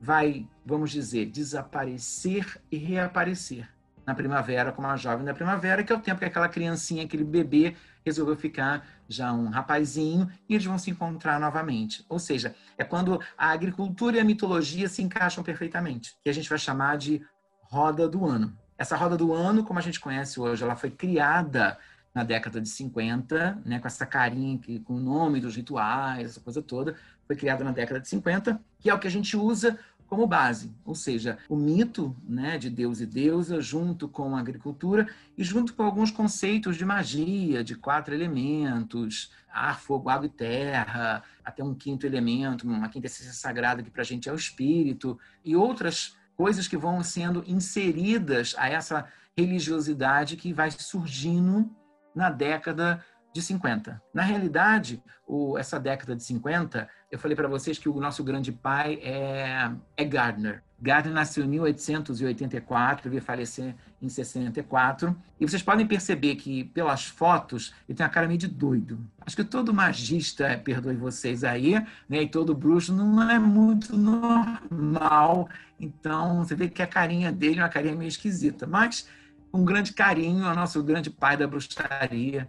vai, vamos dizer, desaparecer e reaparecer na primavera, como a jovem da primavera, que é o tempo que aquela criancinha, aquele bebê, resolveu ficar já um rapazinho e eles vão se encontrar novamente. Ou seja, é quando a agricultura e a mitologia se encaixam perfeitamente, que a gente vai chamar de roda do ano. Essa roda do ano, como a gente conhece hoje, ela foi criada na década de 50, né, com essa carinha que, com o nome dos rituais, essa coisa toda, foi criada na década de 50, que é o que a gente usa como base, ou seja, o mito né, de Deus e deusa junto com a agricultura e junto com alguns conceitos de magia, de quatro elementos, ar, fogo, água e terra, até um quinto elemento, uma quinta essência sagrada que para a gente é o espírito, e outras coisas que vão sendo inseridas a essa religiosidade que vai surgindo na década de 50. Na realidade, o, essa década de 50, eu falei para vocês que o nosso grande pai é, é Gardner. Gardner nasceu em 1884, veio falecer em 64. E vocês podem perceber que, pelas fotos, ele tem uma cara meio de doido. Acho que todo magista, perdoe vocês aí, né, e todo bruxo não é muito normal. Então, você vê que a carinha dele é uma carinha meio esquisita. Mas, um grande carinho ao nosso grande pai da bruxaria,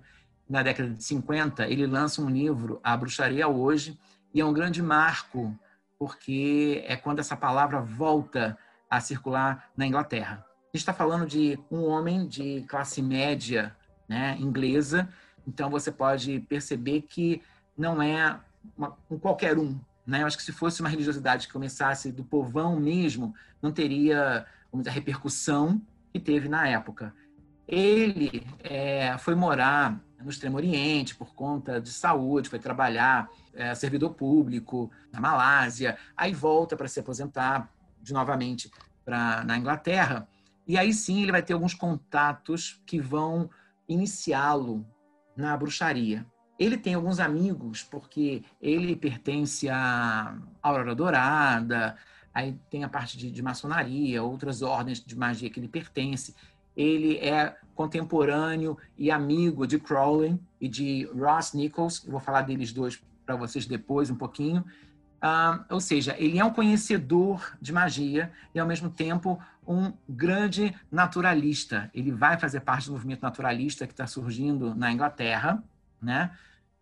na década de 50, ele lança um livro, A Bruxaria Hoje, e é um grande marco, porque é quando essa palavra volta a circular na Inglaterra. A gente está falando de um homem de classe média né, inglesa, então você pode perceber que não é uma, um qualquer um. Né? Eu acho que se fosse uma religiosidade que começasse do povão mesmo, não teria vamos dizer, a repercussão que teve na época. Ele é, foi morar no Extremo Oriente por conta de saúde, foi trabalhar é, servidor público na Malásia, aí volta para se aposentar de novamente para na Inglaterra e aí sim ele vai ter alguns contatos que vão iniciá-lo na bruxaria. Ele tem alguns amigos porque ele pertence à Aurora Dourada, aí tem a parte de, de maçonaria, outras ordens de magia que ele pertence ele é contemporâneo e amigo de Crowley e de Ross Nichols. Eu vou falar deles dois para vocês depois um pouquinho. Uh, ou seja, ele é um conhecedor de magia e, ao mesmo tempo, um grande naturalista. Ele vai fazer parte do movimento naturalista que está surgindo na Inglaterra, né?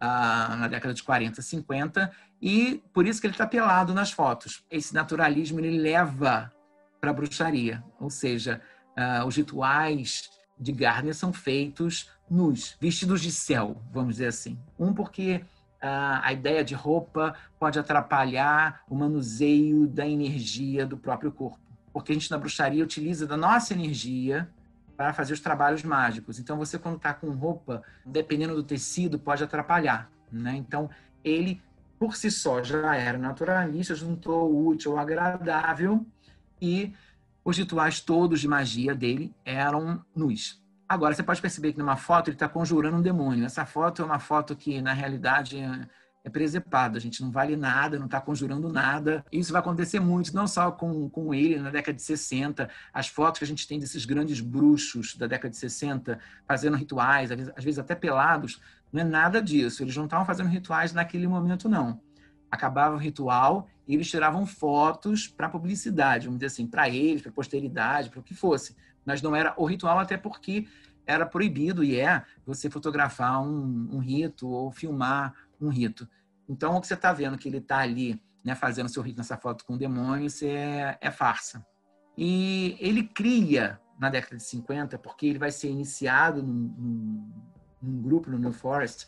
Uh, na década de 40, 50, e por isso que ele está pelado nas fotos. Esse naturalismo ele leva para a bruxaria, ou seja, uh, os rituais de Gardner são feitos nus, vestidos de céu, vamos dizer assim. Um porque uh, a ideia de roupa pode atrapalhar o manuseio da energia do próprio corpo, porque a gente na bruxaria utiliza da nossa energia para fazer os trabalhos mágicos. Então você quando está com roupa, dependendo do tecido, pode atrapalhar, né? Então ele por si só já era naturalista, juntou o útil ao agradável e os rituais todos de magia dele eram nus. Agora, você pode perceber que numa foto ele está conjurando um demônio. Essa foto é uma foto que, na realidade, é, é presepada. A gente não vale nada, não está conjurando nada. Isso vai acontecer muito, não só com, com ele na década de 60. As fotos que a gente tem desses grandes bruxos da década de 60 fazendo rituais, às vezes, às vezes até pelados, não é nada disso. Eles não estavam fazendo rituais naquele momento, não acabava o ritual e eles tiravam fotos para publicidade, vamos dizer assim, para eles, para posteridade, para o que fosse. Mas não era o ritual, até porque era proibido e é você fotografar um, um rito ou filmar um rito. Então, o que você está vendo que ele está ali né, fazendo seu rito nessa foto com o demônio, isso é, é farsa. E ele cria, na década de 50, porque ele vai ser iniciado num, num, num grupo no New Forest,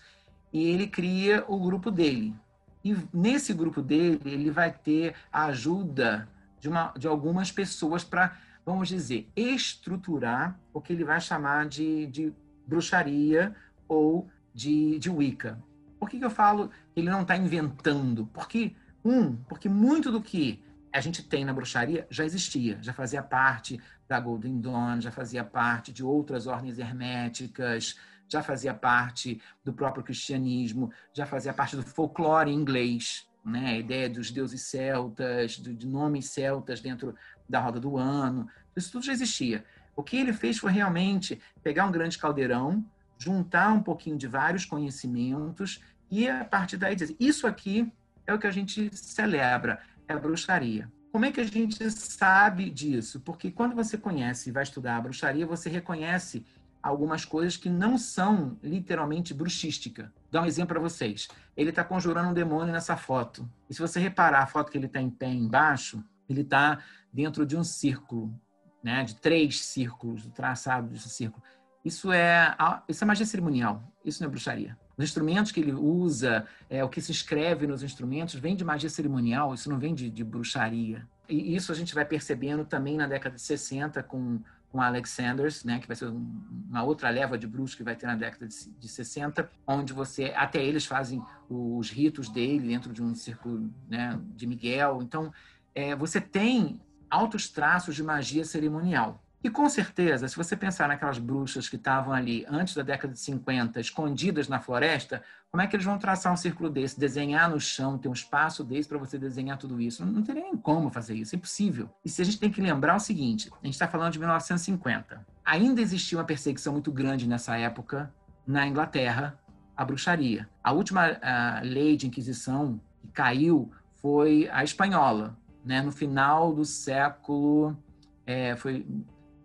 e ele cria o grupo dele, e nesse grupo dele, ele vai ter a ajuda de, uma, de algumas pessoas para, vamos dizer, estruturar o que ele vai chamar de, de bruxaria ou de, de Wicca. Por que, que eu falo que ele não está inventando? Porque, um, porque muito do que a gente tem na bruxaria já existia, já fazia parte da Golden Dawn, já fazia parte de outras ordens herméticas, já fazia parte do próprio cristianismo, já fazia parte do folclore inglês, né? a ideia dos deuses celtas, de nomes celtas dentro da roda do ano, isso tudo já existia. O que ele fez foi realmente pegar um grande caldeirão, juntar um pouquinho de vários conhecimentos e a partir daí dizer, isso aqui é o que a gente celebra, é a bruxaria. Como é que a gente sabe disso? Porque quando você conhece e vai estudar a bruxaria, você reconhece algumas coisas que não são literalmente bruxística. Dar um exemplo para vocês. Ele está conjurando um demônio nessa foto. E se você reparar a foto que ele está em pé embaixo, ele está dentro de um círculo, né? de três círculos, do traçado desse círculo. Isso é, isso é magia cerimonial, isso não é bruxaria. Os instrumentos que ele usa, é, o que se escreve nos instrumentos, vem de magia cerimonial, isso não vem de, de bruxaria. E isso a gente vai percebendo também na década de 60 com com Alexanders, né, que vai ser uma outra leva de bruxos que vai ter na década de, de 60, onde você até eles fazem os ritos dele dentro de um círculo né, de Miguel. Então, é, você tem altos traços de magia cerimonial. E com certeza, se você pensar naquelas bruxas que estavam ali antes da década de 50, escondidas na floresta, como é que eles vão traçar um círculo desse, desenhar no chão, ter um espaço desse para você desenhar tudo isso? Não, tem nem como fazer isso, é impossível. E se a gente tem que lembrar o seguinte: a gente está falando de 1950. Ainda existia uma perseguição muito grande nessa época na Inglaterra, a bruxaria. A última lei de Inquisição que caiu foi a espanhola, né? no final do século. É, foi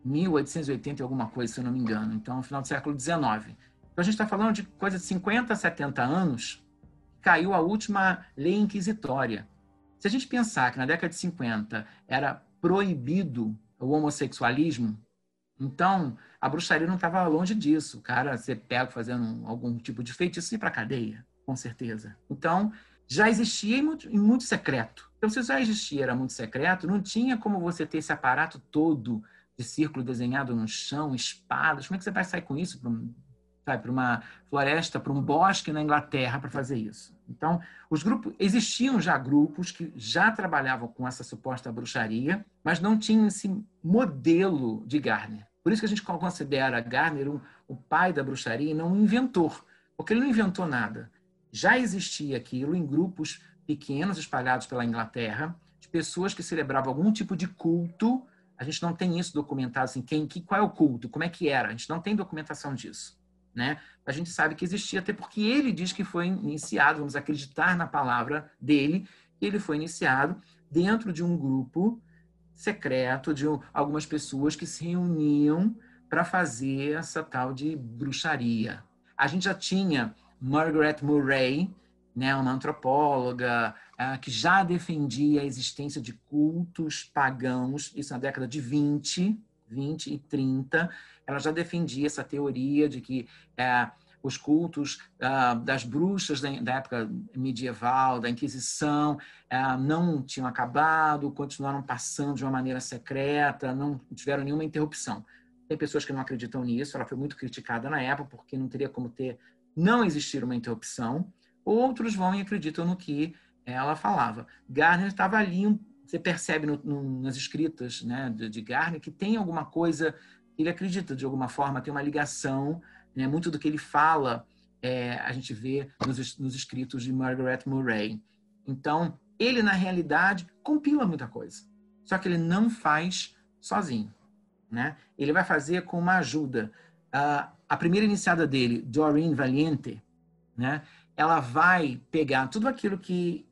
1880 e alguma coisa, se eu não me engano. Então, no final do século XIX. Então, a gente está falando de coisa de 50, 70 anos, caiu a última lei inquisitória. Se a gente pensar que na década de 50 era proibido o homossexualismo, então a bruxaria não estava longe disso. O cara ser pego fazendo algum tipo de feitiço e para cadeia, com certeza. Então, já existia em muito, muito secreto. Então, se já existia era muito secreto, não tinha como você ter esse aparato todo de círculo desenhado no chão, espadas. Como é que você vai sair com isso para uma floresta, para um bosque na Inglaterra para fazer isso? Então, os grupos existiam já grupos que já trabalhavam com essa suposta bruxaria, mas não tinham esse modelo de Garner. Por isso que a gente considera Garner um, o pai da bruxaria e não um inventor, porque ele não inventou nada. Já existia aquilo em grupos pequenos espalhados pela Inglaterra, de pessoas que celebravam algum tipo de culto a gente não tem isso documentado, assim, quem, que, qual é o culto, como é que era, a gente não tem documentação disso. Né? A gente sabe que existia, até porque ele diz que foi iniciado, vamos acreditar na palavra dele, ele foi iniciado dentro de um grupo secreto de algumas pessoas que se reuniam para fazer essa tal de bruxaria. A gente já tinha Margaret Murray, né, uma antropóloga que já defendia a existência de cultos pagãos, isso na década de 20, 20 e 30, ela já defendia essa teoria de que uh, os cultos uh, das bruxas da, da, época medieval, da Inquisição, não tinham acabado, continuaram passando de uma maneira secreta, não tiveram nenhuma interrupção. Tem pessoas que não acreditam nisso, ela foi muito criticada na época, porque não teria como ter não existir uma interrupção. Outros vão e acreditam no que ela falava. Garner estava ali, você percebe no, no, nas escritas né, de, de, Garner que tem alguma coisa, ele acredita de alguma forma, tem uma ligação, né, muito do que ele fala, é, a gente vê nos, nos escritos de Margaret Murray. Então, ele, na realidade, compila muita coisa. Só que ele não faz sozinho. Né? Ele vai fazer com uma ajuda. Uh, a primeira iniciada dele, Doreen Valiente, né? ela vai pegar tudo aquilo que,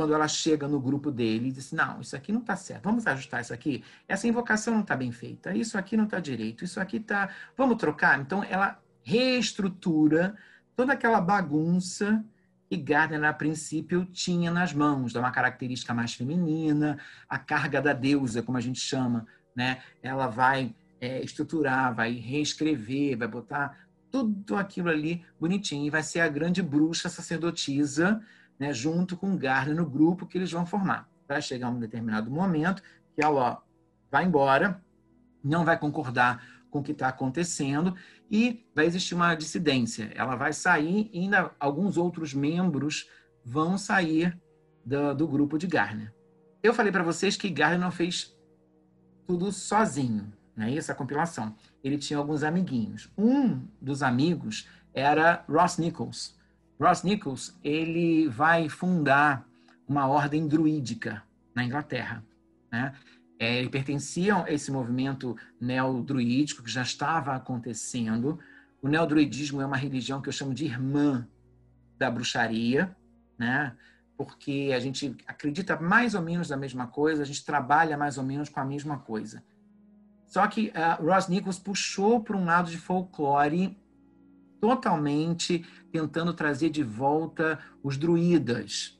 quando ela chega no grupo dele, diz: Não, isso aqui não está certo, vamos ajustar isso aqui. Essa invocação não está bem feita, isso aqui não está direito, isso aqui está. Vamos trocar? Então, ela reestrutura toda aquela bagunça que Gardner, a princípio, tinha nas mãos, dá uma característica mais feminina, a carga da deusa, como a gente chama, né? Ela vai é, estruturar, vai reescrever, vai botar tudo aquilo ali bonitinho. E vai ser a grande bruxa sacerdotisa, né, junto com Garner no grupo que eles vão formar. Vai chegar um determinado momento que ela ó, vai embora, não vai concordar com o que está acontecendo e vai existir uma dissidência. Ela vai sair e ainda alguns outros membros vão sair do, do grupo de Garner. Eu falei para vocês que Garner não fez tudo sozinho né? Essa compilação. Ele tinha alguns amiguinhos. Um dos amigos era Ross Nichols. Ross Nichols ele vai fundar uma ordem druídica na Inglaterra. Né? É, ele pertencia a esse movimento neodruídico que já estava acontecendo, O neodruidismo é uma religião que eu chamo de irmã da bruxaria, né? Porque a gente acredita mais ou menos na mesma coisa, a gente trabalha mais ou menos com a mesma coisa. Só que uh, Ross Nichols puxou para um lado de folclore totalmente tentando trazer de volta os druidas.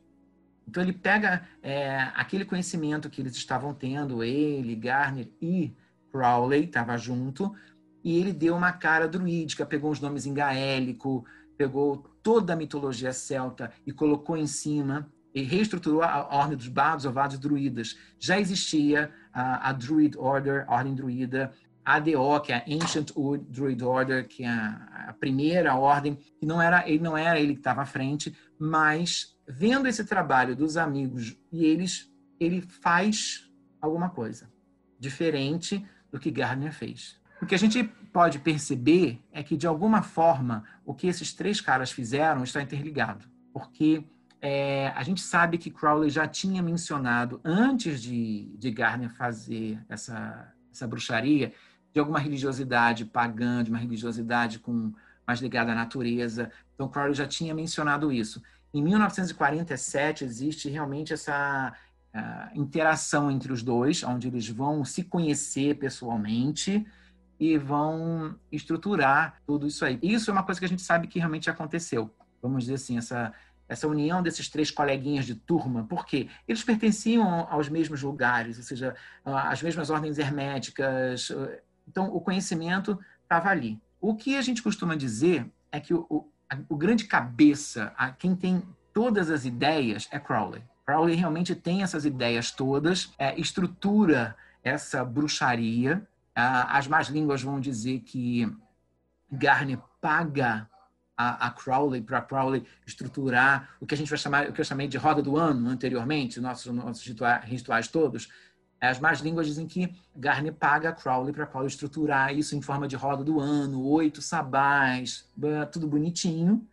Então ele pega é, aquele conhecimento que eles estavam tendo, ele, Garner e Crowley, estava junto, e ele deu uma cara druídica, pegou os nomes em gaélico, pegou toda a mitologia celta e colocou em cima e reestruturou a ordem dos bardos, ovados e druidas. Já existia a, a Druid Order, a ordem druida, ADO, que é a Ancient Druid Order, que é a, primeira ordem, que não era ele não era ele que estava à frente, mas vendo esse trabalho dos amigos e eles ele faz alguma coisa diferente do que Gardner fez. O que a gente pode perceber é que de alguma forma o que esses três caras fizeram está interligado, porque é, a gente sabe que Crowley já tinha mencionado, antes de, de Garner fazer essa, essa bruxaria, de alguma religiosidade pagã, de uma religiosidade com, mais ligada à natureza. Então, Crowley já tinha mencionado isso. Em 1947, existe realmente essa uh, interação entre os dois, onde eles vão se conhecer pessoalmente e vão estruturar tudo isso aí. Isso é uma coisa que a gente sabe que realmente aconteceu. Vamos dizer assim, essa essa união desses três coleguinhas de turma, porque eles pertenciam aos mesmos lugares, ou seja, às mesmas ordens herméticas. Então, o conhecimento estava ali. O que a gente costuma dizer é que o, o, o grande cabeça, a, quem tem todas as ideias, é Crowley. Crowley realmente tem essas ideias todas, é, estrutura essa bruxaria. as más línguas vão dizer que Garner paga a, a Crowley, para Crowley estruturar o que a gente vai chamar, o que eu chamei de roda do ano anteriormente, nossos, nossos rituais, rituais todos. As más línguas dizem que Garner paga Crowley para Crowley estruturar isso em forma de roda do ano, oito sabás, tudo bonitinho.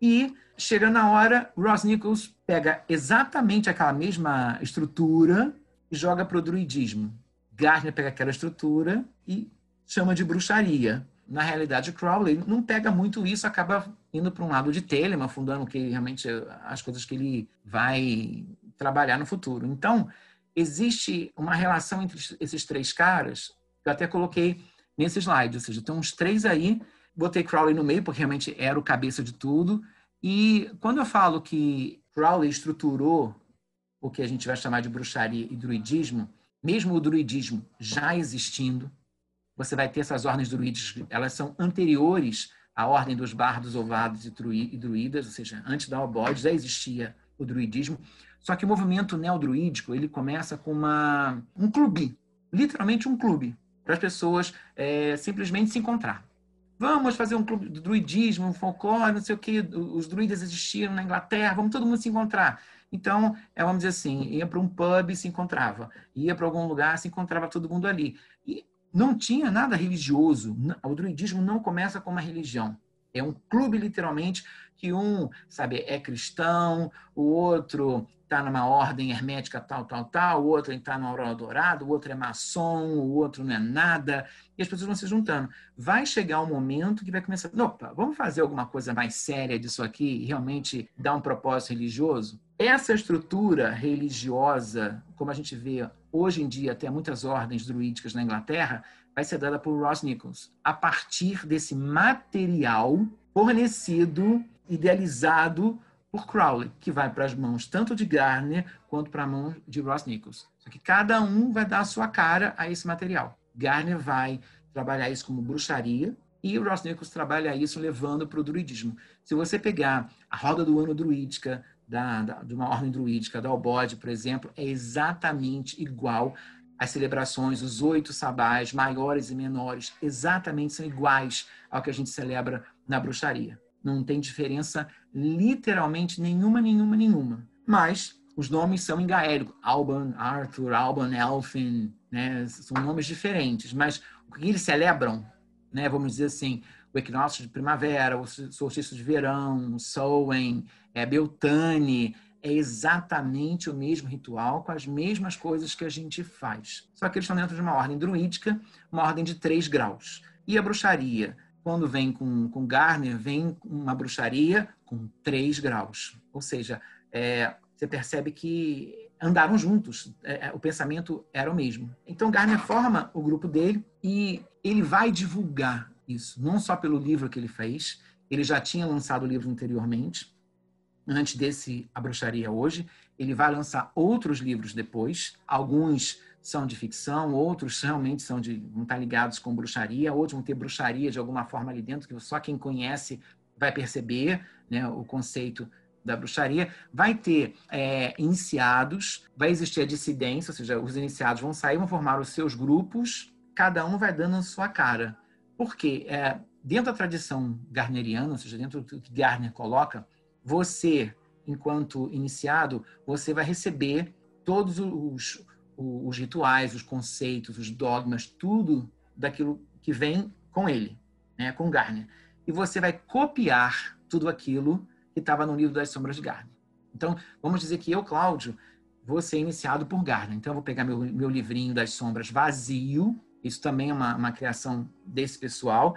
E chega na hora, Ross Nichols pega exatamente aquela mesma estrutura e joga para o druidismo. Garner pega aquela estrutura e chama de bruxaria na realidade, Crowley não pega muito isso, acaba indo para um lado de Telemann, fundando que realmente as coisas que ele vai trabalhar no futuro. Então, existe uma relação entre esses três caras, eu até coloquei nesse slide, ou seja, tem uns três aí, botei Crowley no meio, porque realmente era o cabeça de tudo, e quando eu falo que Crowley estruturou o que a gente vai chamar de bruxaria e druidismo, mesmo o druidismo já existindo, você vai ter essas ordens druídicas, elas são anteriores à ordem dos bardos, ovados e druidas, ou seja, antes da Obode já existia o druidismo. Só que o movimento neodruídico ele começa com uma, um clube, literalmente um clube, para as pessoas é, simplesmente se encontrar. Vamos fazer um clube de druidismo, um folclore, não sei o que. Os druidas existiram na Inglaterra, vamos todo mundo se encontrar. Então, é, vamos dizer assim, ia para um pub e se encontrava, ia para algum lugar, se encontrava todo mundo ali. E não tinha nada religioso. O druidismo não começa com uma religião. É um clube, literalmente, que um, sabe, é cristão, o outro está numa ordem hermética tal, tal, tal, o outro está no aurora dourado, o outro é maçom, o outro não é nada, e as pessoas vão se juntando. Vai chegar um momento que vai começar, opa, vamos fazer alguma coisa mais séria disso aqui e realmente dar um propósito religioso? Essa estrutura religiosa, como a gente vê hoje em dia até muitas ordens druídicas na Inglaterra, vai ser dada por Ross Nichols, a partir desse material fornecido, idealizado por Crowley, que vai para as mãos tanto de Garner quanto para a mão de Ross Nichols. Só que cada um vai dar a sua cara a esse material. Garner vai trabalhar isso como bruxaria e Ross Nichols trabalha isso levando para o druidismo. Se você pegar a roda do ano druídica da, da, de uma ordem druídica, da Albode, por exemplo, é exatamente igual às celebrações, os oito sabás, maiores e menores, exatamente são iguais ao que a gente celebra na bruxaria. Não tem diferença literalmente nenhuma, nenhuma, nenhuma. Mas os nomes são em gaélico. Alban, Arthur, Alban, Elfin, né? São nomes diferentes. Mas o que eles celebram, né? Vamos dizer assim, o equinócio de primavera, o solstício de verão, Samhain, é, Beltane, é exatamente o mesmo ritual, com as mesmas coisas que a gente faz. Só que eles estão dentro de uma ordem druídica, uma ordem de três graus. E a bruxaria quando vem com, com Garner, vem uma bruxaria com três graus. Ou seja, é, você percebe que andaram juntos, é, é, o pensamento era o mesmo. Então Garner forma o grupo dele e ele vai divulgar isso, não só pelo livro que ele fez, ele já tinha lançado o livro anteriormente, antes desse A Bruxaria Hoje, ele vai lançar outros livros depois, alguns são de ficção, outros realmente são de estar ligados com bruxaria, outros vão ter bruxaria de alguma forma ali dentro que só quem conhece vai perceber, né, o conceito da bruxaria, vai ter é, iniciados, vai existir a dissidência, ou seja, os iniciados vão sair, vão formar os seus grupos, cada um vai dando a sua cara. Por quê? É, dentro da tradição garneriana, ou seja, dentro do que Garner coloca, você, enquanto iniciado, você vai receber todos os, os rituais, os conceitos, os dogmas, tudo daquilo que vem com ele, né, com Garner. E você vai copiar tudo aquilo que estava no livro das sombras de Gardner. Então, vamos dizer que eu, Cláudio, vou ser iniciado por Gardner. Então, eu vou pegar meu, meu livrinho das sombras vazio, isso também é uma, uma criação desse pessoal,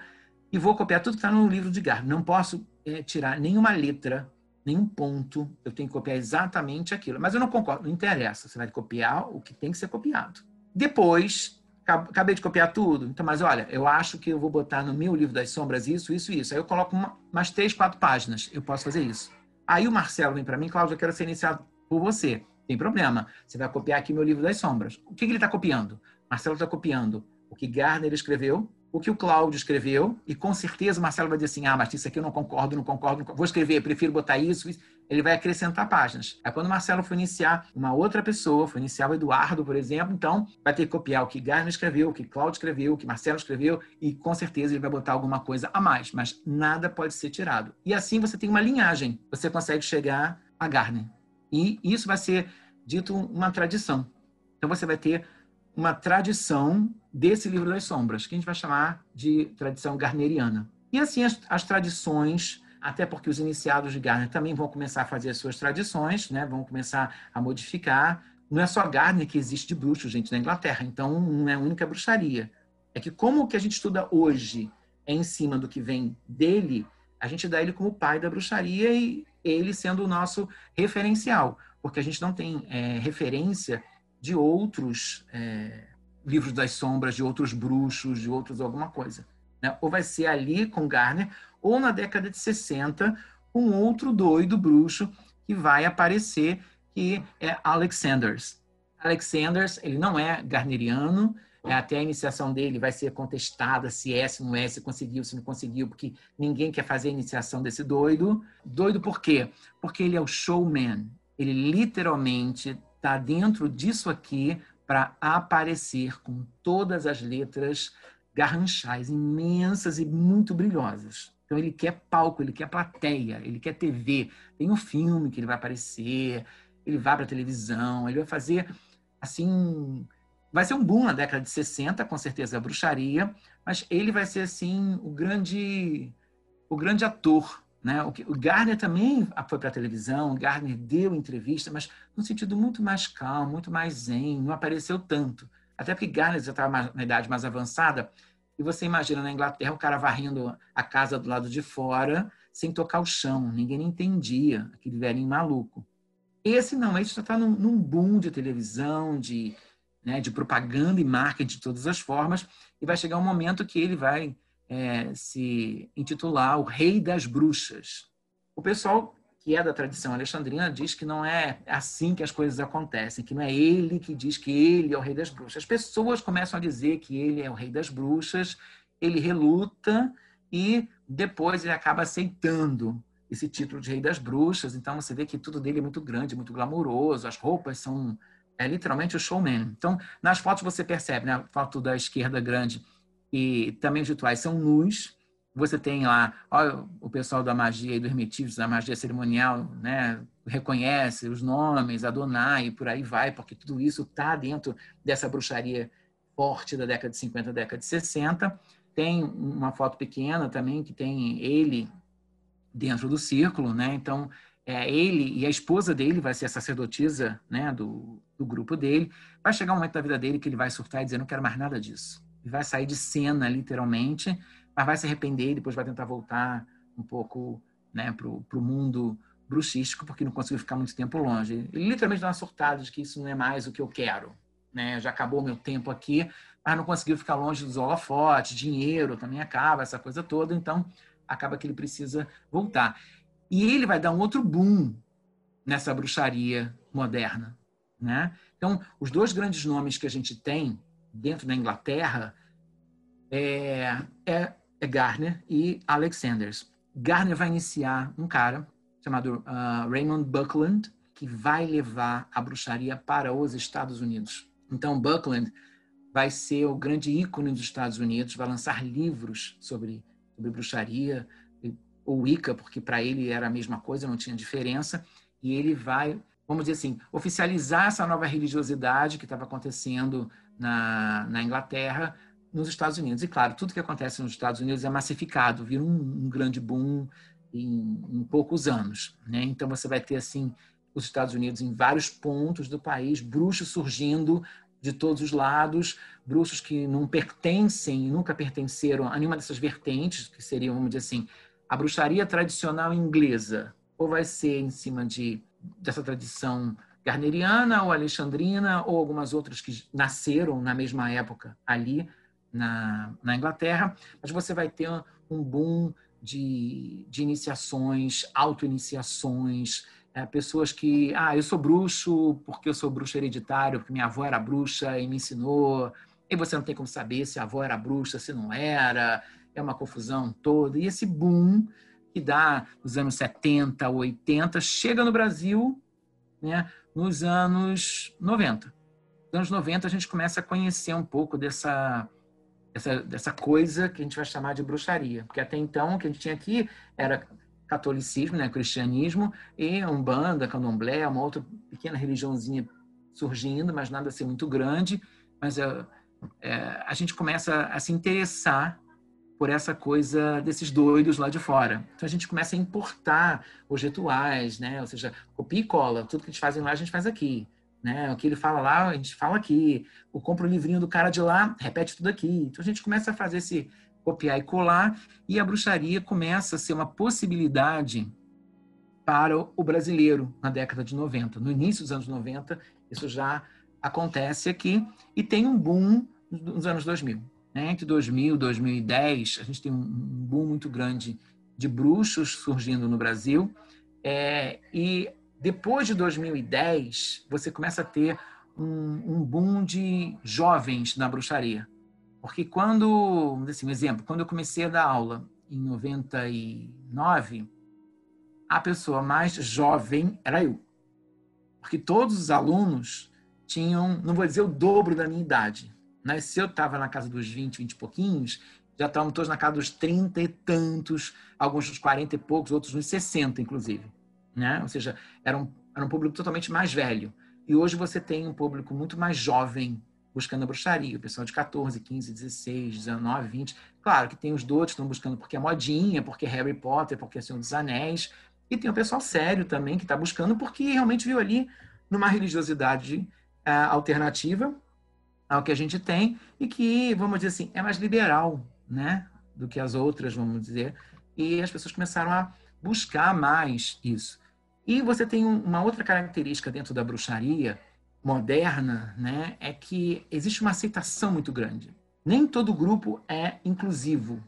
e vou copiar tudo que está no livro de Gardner. Não posso é, tirar nenhuma letra, nenhum ponto, eu tenho que copiar exatamente aquilo. Mas eu não concordo, não interessa, você vai copiar o que tem que ser copiado. Depois, acabei de copiar tudo. Então, mas olha, eu acho que eu vou botar no meu livro das sombras isso, isso, isso. Aí eu coloco uma, umas três, quatro páginas. Eu posso fazer isso. Aí o Marcelo vem para mim, Cláudio, eu quero ser iniciado por você. Tem problema. Você vai copiar aqui meu livro das sombras. O que, que ele está copiando? Marcelo está copiando o que Gardner escreveu, o que o Cláudio escreveu, e com certeza o Marcelo vai dizer assim: ah, mas isso aqui eu não concordo, não concordo, não concordo. vou escrever, prefiro botar isso, isso. Ele vai acrescentar páginas. Aí quando o Marcelo for iniciar uma outra pessoa, for iniciar o Eduardo, por exemplo, então vai ter que copiar o que Garner escreveu, o que Cláudio escreveu, o que Marcelo escreveu, e com certeza ele vai botar alguma coisa a mais, mas nada pode ser tirado. E assim você tem uma linhagem, você consegue chegar a Garner. E isso vai ser dito uma tradição. Então você vai ter uma tradição desse livro das sombras, que a gente vai chamar de tradição garneriana. E assim as, as tradições, até porque os iniciados de Garner também vão começar a fazer as suas tradições, né? vão começar a modificar. Não é só Garner que existe de bruxo, gente, na Inglaterra, então não é a única bruxaria. É que como o que a gente estuda hoje é em cima do que vem dele, a gente dá ele como pai da bruxaria e ele sendo o nosso referencial, porque a gente não tem é, referência de outros é, livros das sombras, de outros bruxos, de outros alguma coisa. Né? Ou vai ser ali com Garner, ou na década de 60, com outro doido bruxo que vai aparecer, que é Alexanders. Alexanders, ele não é garneriano, é, até a iniciação dele vai ser contestada se é, se não é, se conseguiu, se não conseguiu, porque ninguém quer fazer a iniciação desse doido. Doido por quê? Porque ele é o showman. Ele literalmente está dentro disso aqui para aparecer com todas as letras garranchais, imensas e muito brilhosas. Então ele quer palco, ele quer plateia, ele quer TV. Tem um filme que ele vai aparecer, ele vai para televisão, ele vai fazer assim, vai ser um boom na década de 60, com certeza a bruxaria, mas ele vai ser assim o grande o grande ator né? O, que, o Gardner também foi para a televisão, o Gardner deu entrevista, mas num sentido muito mais calmo, muito mais zen, não apareceu tanto. Até porque Gardner já estava na idade mais avançada, e você imagina na Inglaterra o cara varrendo a casa do lado de fora sem tocar o chão, ninguém entendia, aquele velhinho maluco. Esse não, esse está num, num boom de televisão, de, né, de propaganda e marketing de todas as formas, e vai chegar um momento que ele vai é, se intitular O Rei das Bruxas. O pessoal que é da tradição alexandrina diz que não é assim que as coisas acontecem, que não é ele que diz que ele é o rei das bruxas. As pessoas começam a dizer que ele é o rei das bruxas, ele reluta e depois ele acaba aceitando esse título de rei das bruxas. Então você vê que tudo dele é muito grande, muito glamouroso, as roupas são é literalmente o showman. Então, nas fotos você percebe, né, a foto da esquerda grande, e também os rituais são nus. Você tem lá, ó, o pessoal da magia e dos hermetismos, da magia cerimonial, né, reconhece os nomes, Adonai e por aí vai, porque tudo isso está dentro dessa bruxaria forte da década de 50, década de 60. Tem uma foto pequena também que tem ele dentro do círculo, né? Então, é, ele e a esposa dele vai ser a sacerdotisa né, do, do grupo dele. Vai chegar um momento da vida dele que ele vai surtar e dizer: Não quero mais nada disso vai sair de cena, literalmente, mas vai se arrepender e depois vai tentar voltar um pouco né, para o mundo bruxístico, porque não conseguiu ficar muito tempo longe. Ele literalmente dá uma surtada de que isso não é mais o que eu quero. Né? Já acabou o meu tempo aqui, mas não conseguiu ficar longe dos holofotes, dinheiro também acaba, essa coisa toda, então acaba que ele precisa voltar. E ele vai dar um outro boom nessa bruxaria moderna. Né? Então, os dois grandes nomes que a gente tem dentro da Inglaterra é, é, é Garner e Alexanders. Garner vai iniciar um cara chamado uh, Raymond Buckland, que vai levar a bruxaria para os Estados Unidos. Então, Buckland vai ser o grande ícone dos Estados Unidos, vai lançar livros sobre, sobre bruxaria, ou Wicca, porque para ele era a mesma coisa, não tinha diferença, e ele vai, vamos dizer assim, oficializar essa nova religiosidade que estava acontecendo na, na Inglaterra, nos Estados Unidos. E, claro, tudo que acontece nos Estados Unidos é massificado, vira um, um grande boom em, em poucos anos. Né? Então, você vai ter, assim, os Estados Unidos em vários pontos do país, bruxos surgindo de todos os lados, bruxos que não pertencem, nunca pertenceram a nenhuma dessas vertentes, que seriam, vamos dizer assim, a bruxaria tradicional inglesa, ou vai ser em cima de dessa tradição garneriana ou alexandrina, ou algumas outras que nasceram na mesma época ali, na, na Inglaterra, mas você vai ter um boom de, de iniciações, auto-iniciações, é, pessoas que, ah, eu sou bruxo porque eu sou bruxo hereditário, porque minha avó era bruxa e me ensinou, e você não tem como saber se a avó era bruxa, se não era, é uma confusão toda. E esse boom que dá nos anos 70, 80, chega no Brasil né, nos anos 90. Nos anos 90 a gente começa a conhecer um pouco dessa dessa, dessa coisa que a gente vai chamar de bruxaria. Porque até então o que a gente tinha aqui era catolicismo, né, cristianismo, e umbanda, candomblé, uma outra pequena religiãozinha surgindo, mas nada assim muito grande. Mas é, é, a gente começa a se interessar por essa coisa desses doidos lá de fora. Então a gente começa a importar os rituais, né? Ou seja, copia e cola. Tudo que eles fazem lá, a gente faz aqui. Né? O que ele fala lá, a gente fala aqui. O compra o livrinho do cara de lá, repete tudo aqui. Então a gente começa a fazer esse copiar e colar e a bruxaria começa a ser uma possibilidade para o brasileiro na década de 90. No início dos anos 90, isso já acontece aqui e tem um boom nos anos 2000. Né? Entre 2000 e 2010, a gente tem um boom muito grande de bruxos surgindo no Brasil é, e depois de 2010, você começa a ter um, um boom de jovens na bruxaria. Porque quando, assim, um exemplo, quando eu comecei a dar aula em 99, a pessoa mais jovem era eu. Porque todos os alunos tinham, não vou dizer o dobro da minha idade. Né? Se eu estava na casa dos 20, 20 e pouquinhos, já estavam todos na casa dos 30 e tantos, alguns dos 40 e poucos, outros nos 60, inclusive né? Ou seja, era um, era um público totalmente mais velho. E hoje você tem um público muito mais jovem buscando a bruxaria, o pessoal de 14, 15, 16, 19, 20. Claro que tem os dois que estão buscando porque é modinha, porque é Harry Potter, porque é Senhor dos Anéis. E tem o pessoal sério também que está buscando porque realmente viu ali numa religiosidade uh, alternativa ao que a gente tem e que, vamos dizer assim, é mais liberal, né? Do que as outras, vamos dizer. E as pessoas começaram a buscar mais isso. E você tem uma outra característica dentro da bruxaria moderna, né, é que existe uma aceitação muito grande. Nem todo grupo é inclusivo.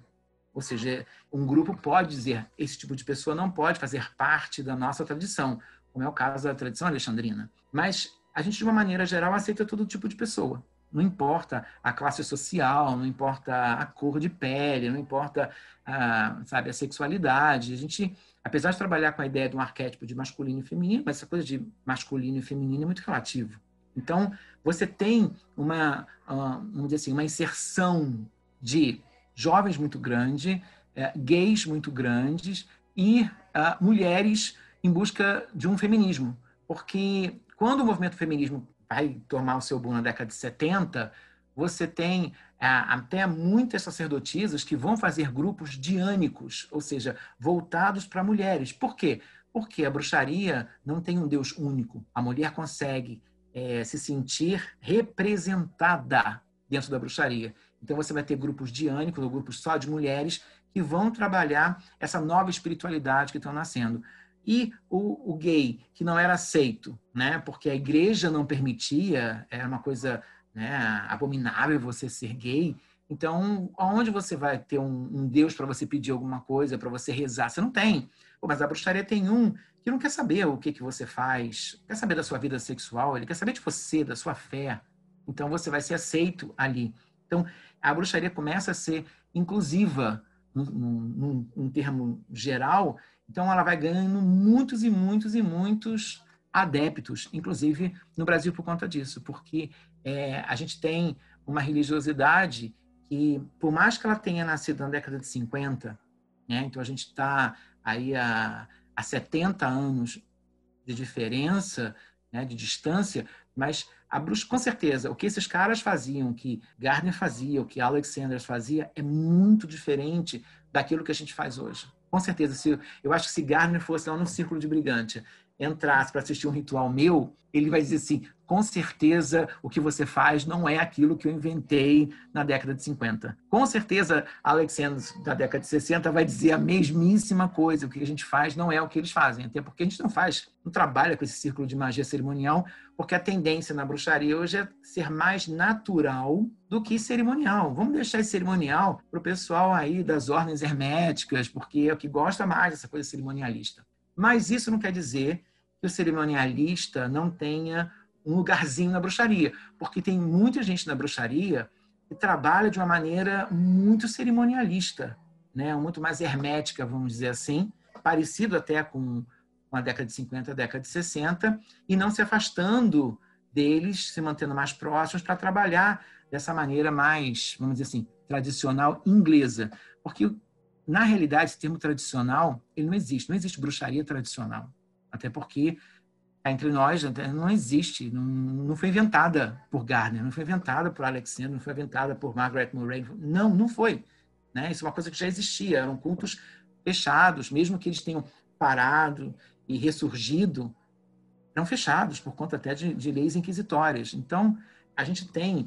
Ou seja, um grupo pode dizer, esse tipo de pessoa não pode fazer parte da nossa tradição, como é o caso da tradição alexandrina. Mas a gente, de uma maneira geral, aceita todo tipo de pessoa. Não importa a classe social, não importa a cor de pele, não importa a, sabe, a sexualidade. A gente apesar de trabalhar com a ideia de um arquétipo de masculino e feminino, mas essa coisa de masculino e feminino é muito relativo. Então, você tem uma, vamos dizer assim, uma inserção de jovens muito grande, é, gays muito grandes e uh, mulheres em busca de um feminismo. Porque quando o movimento feminismo vai tomar o seu boom na década de 70, você tem até muitas sacerdotisas que vão fazer grupos diânicos, ou seja, voltados para mulheres. Por quê? Porque a bruxaria não tem um Deus único. A mulher consegue é, se sentir representada dentro da bruxaria. Então você vai ter grupos diânicos ou grupos só de mulheres que vão trabalhar essa nova espiritualidade que estão nascendo. E o, o, gay, que não era aceito, né? porque a igreja não permitia, era uma coisa né, abominável você ser gay. Então, aonde você vai ter um, um Deus para você pedir alguma coisa, para você rezar? Você não tem. Pô, mas a bruxaria tem um que não quer saber o que, que você faz, quer saber da sua vida sexual, ele quer saber de você, da sua fé. Então, você vai ser aceito ali. Então, a bruxaria começa a ser inclusiva, num, num, num termo geral, então ela vai ganhando muitos e muitos e muitos adeptos, inclusive no Brasil por conta disso, porque é, a gente tem uma religiosidade que, por mais que ela tenha nascido na década de 50, né, então a gente está aí há, há 70 anos de diferença, né, de distância, mas a com certeza, o que esses caras faziam, o que Gardner fazia, o que Alexander fazia, é muito diferente daquilo que a gente faz hoje. Com certeza, se, eu acho que se Gardner fosse lá no Círculo de Brigante, entrasse para assistir um ritual meu, ele vai dizer assim: com certeza o que você faz não é aquilo que eu inventei na década de 50. Com certeza, Alexandre, da década de 60, vai dizer a mesmíssima coisa. O que a gente faz não é o que eles fazem. Até porque a gente não faz, não trabalha com esse círculo de magia cerimonial, porque a tendência na bruxaria hoje é ser mais natural do que cerimonial. Vamos deixar esse cerimonial para o pessoal aí das ordens herméticas, porque é o que gosta mais dessa coisa cerimonialista. Mas isso não quer dizer que o cerimonialista não tenha um lugarzinho na bruxaria, porque tem muita gente na bruxaria que trabalha de uma maneira muito cerimonialista, né? muito mais hermética, vamos dizer assim, parecido até com a década de 50, a década de 60, e não se afastando deles, se mantendo mais próximos para trabalhar dessa maneira mais, vamos dizer assim, tradicional inglesa. Porque na realidade, esse termo tradicional, ele não existe. Não existe bruxaria tradicional. Até porque, entre nós, não existe. Não, não foi inventada por Gardner, não foi inventada por Alexander, não foi inventada por Margaret Murray. Não, não foi. Né? Isso é uma coisa que já existia. Eram cultos fechados, mesmo que eles tenham parado e ressurgido, eram fechados por conta até de, de leis inquisitórias. Então, a gente tem,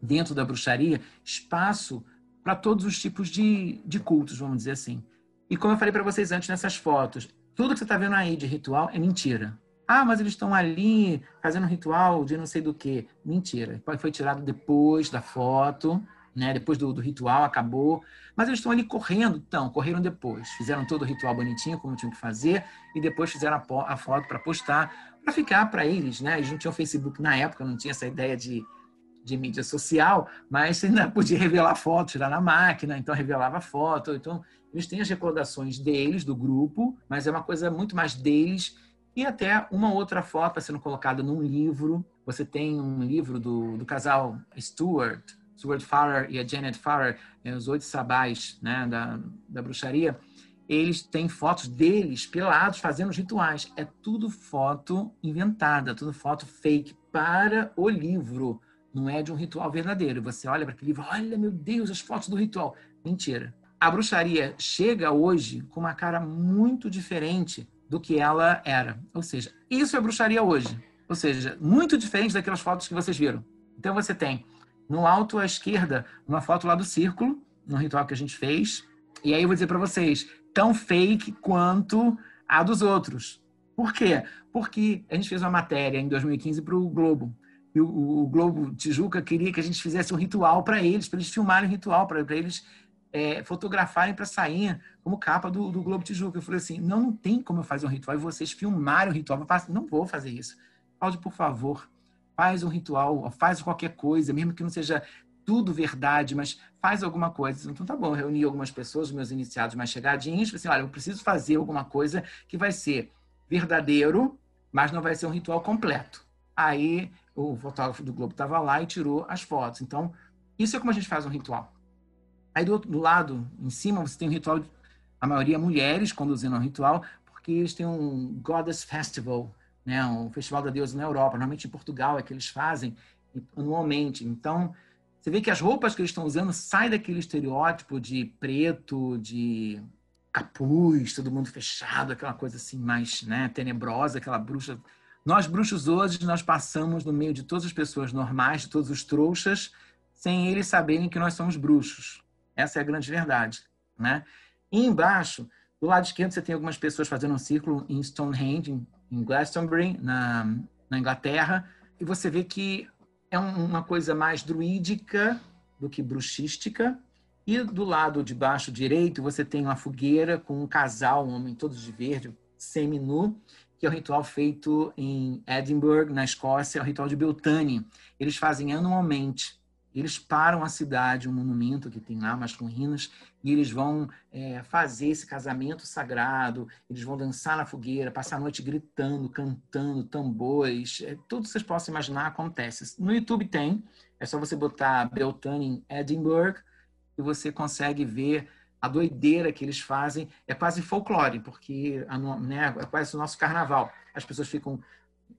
dentro da bruxaria, espaço para todos os tipos de, de cultos, vamos dizer assim. E como eu falei para vocês antes nessas fotos, tudo que você está vendo aí de ritual é mentira. Ah, mas eles estão ali fazendo um ritual de não sei do que. Mentira. Foi tirado depois da foto, né? depois do, do ritual, acabou. Mas eles estão ali correndo. Então, correram depois. Fizeram todo o ritual bonitinho, como tinham que fazer, e depois fizeram a, a foto para postar, para ficar para eles. Né? Eles não tinham Facebook na época, não tinha essa ideia de de mídia social, mas ainda podia revelar foto, tirar na máquina, então revelava foto. Então, eles têm as recordações deles, do grupo, mas é uma coisa muito mais deles. E até uma outra foto sendo colocada num livro. Você tem um livro do, do casal Stuart, Stuart Farrer e a Janet Farrer, é, os oito sabás né, da, da bruxaria. Eles têm fotos deles pelados fazendo os rituais. É tudo foto inventada, tudo foto fake para o livro não é de um ritual verdadeiro. Você olha para aquele livro, olha, meu Deus, as fotos do ritual. Mentira. A bruxaria chega hoje com uma cara muito diferente do que ela era. Ou seja, isso é bruxaria hoje. Ou seja, muito diferente daquelas fotos que vocês viram. Então você tem no alto à esquerda uma foto lá do círculo, no ritual que a gente fez. E aí eu vou dizer para vocês, tão fake quanto a dos outros. Por quê? Porque a gente fez uma matéria em 2015 para o Globo e o, o, Globo Tijuca queria que a gente fizesse um ritual para eles, para eles filmarem um ritual, para eles é, fotografarem para sair como capa do, do, Globo Tijuca. Eu falei assim: não, não tem como eu fazer um ritual e vocês filmarem o ritual. Eu falei, não vou fazer isso. Cláudio, por favor, faz um ritual, faz qualquer coisa, mesmo que não seja tudo verdade, mas faz alguma coisa. Então tá bom, reuni algumas pessoas, meus iniciados mais chegadinhos, falei assim, olha, eu preciso fazer alguma coisa que vai ser verdadeiro, mas não vai ser um ritual completo. Aí o fotógrafo do Globo estava lá e tirou as fotos. Então, isso é como a gente faz um ritual. Aí do outro do lado, em cima, você tem um ritual, a maioria mulheres conduzindo um ritual, porque eles têm um Goddess Festival, né, um festival da deusa na Europa. Normalmente em Portugal é que eles fazem anualmente. Então, você vê que as roupas que eles estão usando saem daquele estereótipo de preto, de capuz, todo mundo fechado, aquela coisa assim mais né, tenebrosa, aquela bruxa nós, bruxos, hoje, nós passamos no meio de todas as pessoas normais, de todos os trouxas, sem eles saberem que nós somos bruxos. Essa é a grande verdade, né? E embaixo, do lado esquerdo, você tem algumas pessoas fazendo um círculo em Stonehenge, em Glastonbury, na, na Inglaterra, e você vê que é uma coisa mais druídica do que bruxística. E do lado de baixo direito, você tem uma fogueira com um casal, um homem todos de verde, semi-nu, que é o ritual feito em Edinburgh, na Escócia, é o ritual de Beltane. Eles fazem anualmente eles param a cidade, um monumento que tem lá, umas ruínas, e eles vão é, fazer esse casamento sagrado, eles vão dançar na fogueira, passar a noite gritando, cantando, tambores, é, tudo que vocês possam imaginar acontece. No YouTube tem, é só você botar Beltane em Edinburgh, e você consegue ver a doideira que eles fazem. É quase folclore, porque né, é quase o nosso carnaval. As pessoas ficam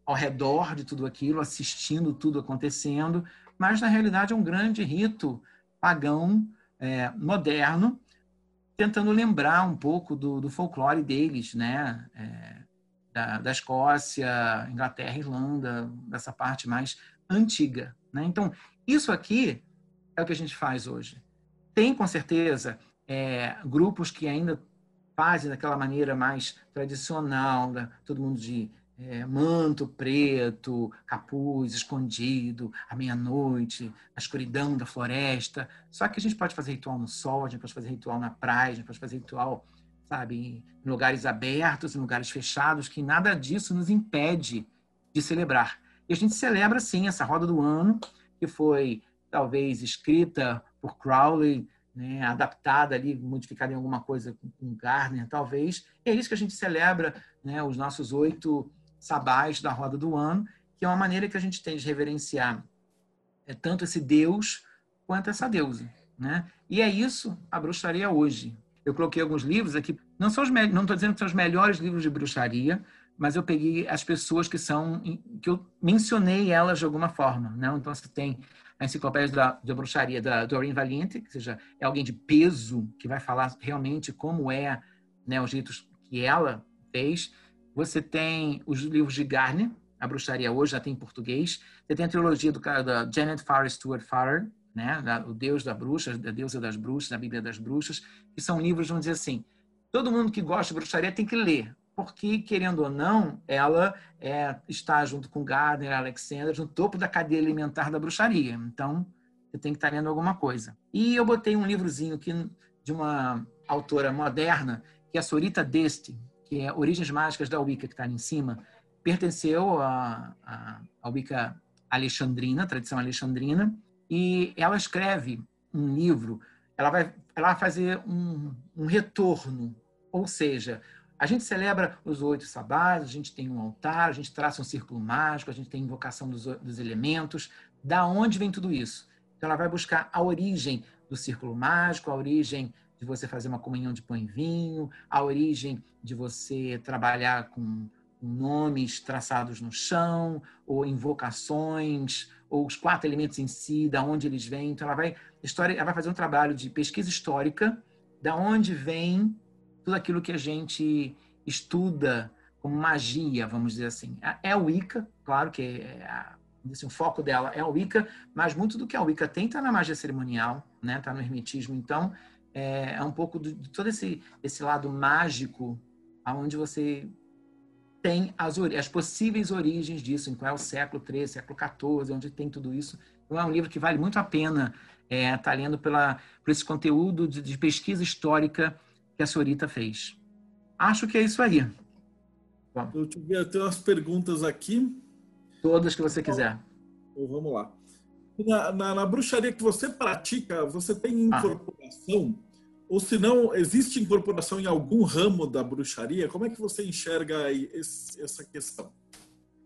ao redor de tudo aquilo, assistindo tudo acontecendo, mas na realidade é um grande rito pagão é, moderno, tentando lembrar um pouco do, do folclore deles, né? É, da, da, Escócia, Inglaterra, Irlanda, dessa parte mais antiga. Né? Então, isso aqui é o que a gente faz hoje. Tem, com certeza, é, grupos que ainda fazem daquela maneira mais tradicional, todo mundo de é, manto preto, capuz escondido, à meia-noite, na escuridão da floresta. Só que a gente pode fazer ritual no sol, a gente pode fazer ritual na praia, a gente pode fazer ritual, sabe, em lugares abertos, em lugares fechados, que nada disso nos impede de celebrar. E a gente celebra, sim, essa roda do ano, que foi talvez escrita por Crowley, né, adaptada ali, modificada em alguma coisa com Gardner, talvez. E é isso que a gente celebra, né, os nossos oito sabás da roda do ano, que é uma maneira que a gente tem de reverenciar é, tanto esse Deus quanto essa deusa. Né? E é isso a bruxaria hoje. Eu coloquei alguns livros aqui, não são os não estou dizendo que são os melhores livros de bruxaria, mas eu peguei as pessoas que são que eu mencionei elas de alguma forma, né? Então você tem a enciclopédia da, da bruxaria da Doreen Valiente, que seja é alguém de peso que vai falar realmente como é, né, os ritos que ela fez. Você tem os livros de Garner, A Bruxaria Hoje, já tem em português. Você tem a trilogia do da Janet Farr Stuart Farrer, né? o Deus da Bruxa, a Deusa das Bruxas, a Bíblia das Bruxas, que são livros, vamos dizer assim, todo mundo que gosta de bruxaria tem que ler, porque, querendo ou não, ela é, está junto com Gardner Alexander no topo da cadeia alimentar da bruxaria. Então, você tem que estar lendo alguma coisa. E eu botei um livrozinho aqui de uma autora moderna, que é a Sorita Deste, que é Origens Mágicas da Wicca, que está ali em cima, pertenceu à, à, Wicca alexandrina, tradição alexandrina, e ela escreve um livro, ela vai, ela vai fazer um, um retorno, ou seja, a gente celebra os oito sabás, a gente tem um altar, a gente traça um círculo mágico, a gente tem invocação dos, dos elementos. Da onde vem tudo isso? Então, ela vai buscar a origem do círculo mágico, a origem de você fazer uma comunhão de pão e vinho, a origem de você trabalhar com nomes traçados no chão, ou invocações, ou os quatro elementos em si, da onde eles vêm. Então, ela vai, história, ela vai fazer um trabalho de pesquisa histórica, da onde vem tudo aquilo que a gente estuda como magia, vamos dizer assim. É o Wicca, claro que é a, assim, o foco dela é o Wicca, mas muito do que a Wicca tem está na magia cerimonial, né? Está no hermetismo. Então, é, é um pouco de, de, todo esse, esse lado mágico, aonde você tem as, as possíveis origens disso, em qual é o século XIII, século XIV, onde tem tudo isso. Então, é um livro que vale muito a pena estar é, tá lendo pela, por esse conteúdo de, de, pesquisa histórica que a Sorita fez. Acho que é isso aí. Bom. Eu tive até umas perguntas aqui. Todas que você quiser. Então, vamos lá. Na, na, na, bruxaria que você pratica, você tem ah. incorporação? Ah. Ou se não, existe incorporação em algum ramo da bruxaria? Como é que você enxerga esse, essa questão?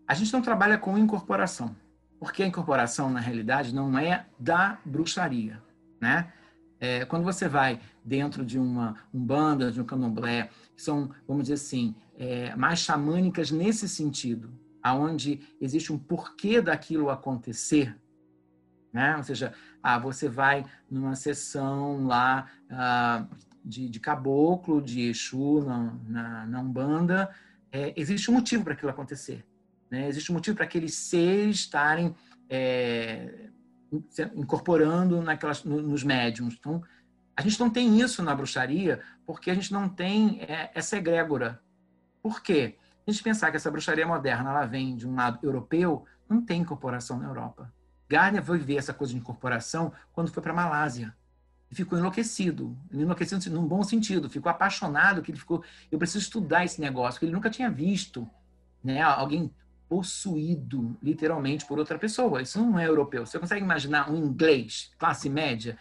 A gente não trabalha com incorporação, porque a incorporação, na realidade, não é da bruxaria, né? É, quando você vai dentro de uma umbanda, de um candomblé, que são, vamos dizer assim, é, mais xamânicas nesse sentido, aonde existe um porquê daquilo acontecer, né? Ou seja, ah, você vai numa sessão lá ah, de, de, caboclo, de Exu, na, na, na Umbanda, é, existe um motivo para aquilo acontecer. Né? Existe um motivo para aqueles seres estarem é, incorporando naquelas, nos médiums. Então, a gente não tem isso na bruxaria porque a gente não tem é, essa egrégora. Por quê? A gente pensar que essa bruxaria moderna ela vem de um lado europeu, não tem incorporação na Europa. Gardner foi ver essa coisa de incorporação quando foi para a Malásia. E ficou enlouquecido. Enlouquecido num bom sentido. Ficou apaixonado que ele ficou... Eu preciso estudar esse negócio, que ele nunca tinha visto né, alguém possuído, literalmente, por outra pessoa. Isso não é europeu. Você consegue imaginar um inglês, classe média,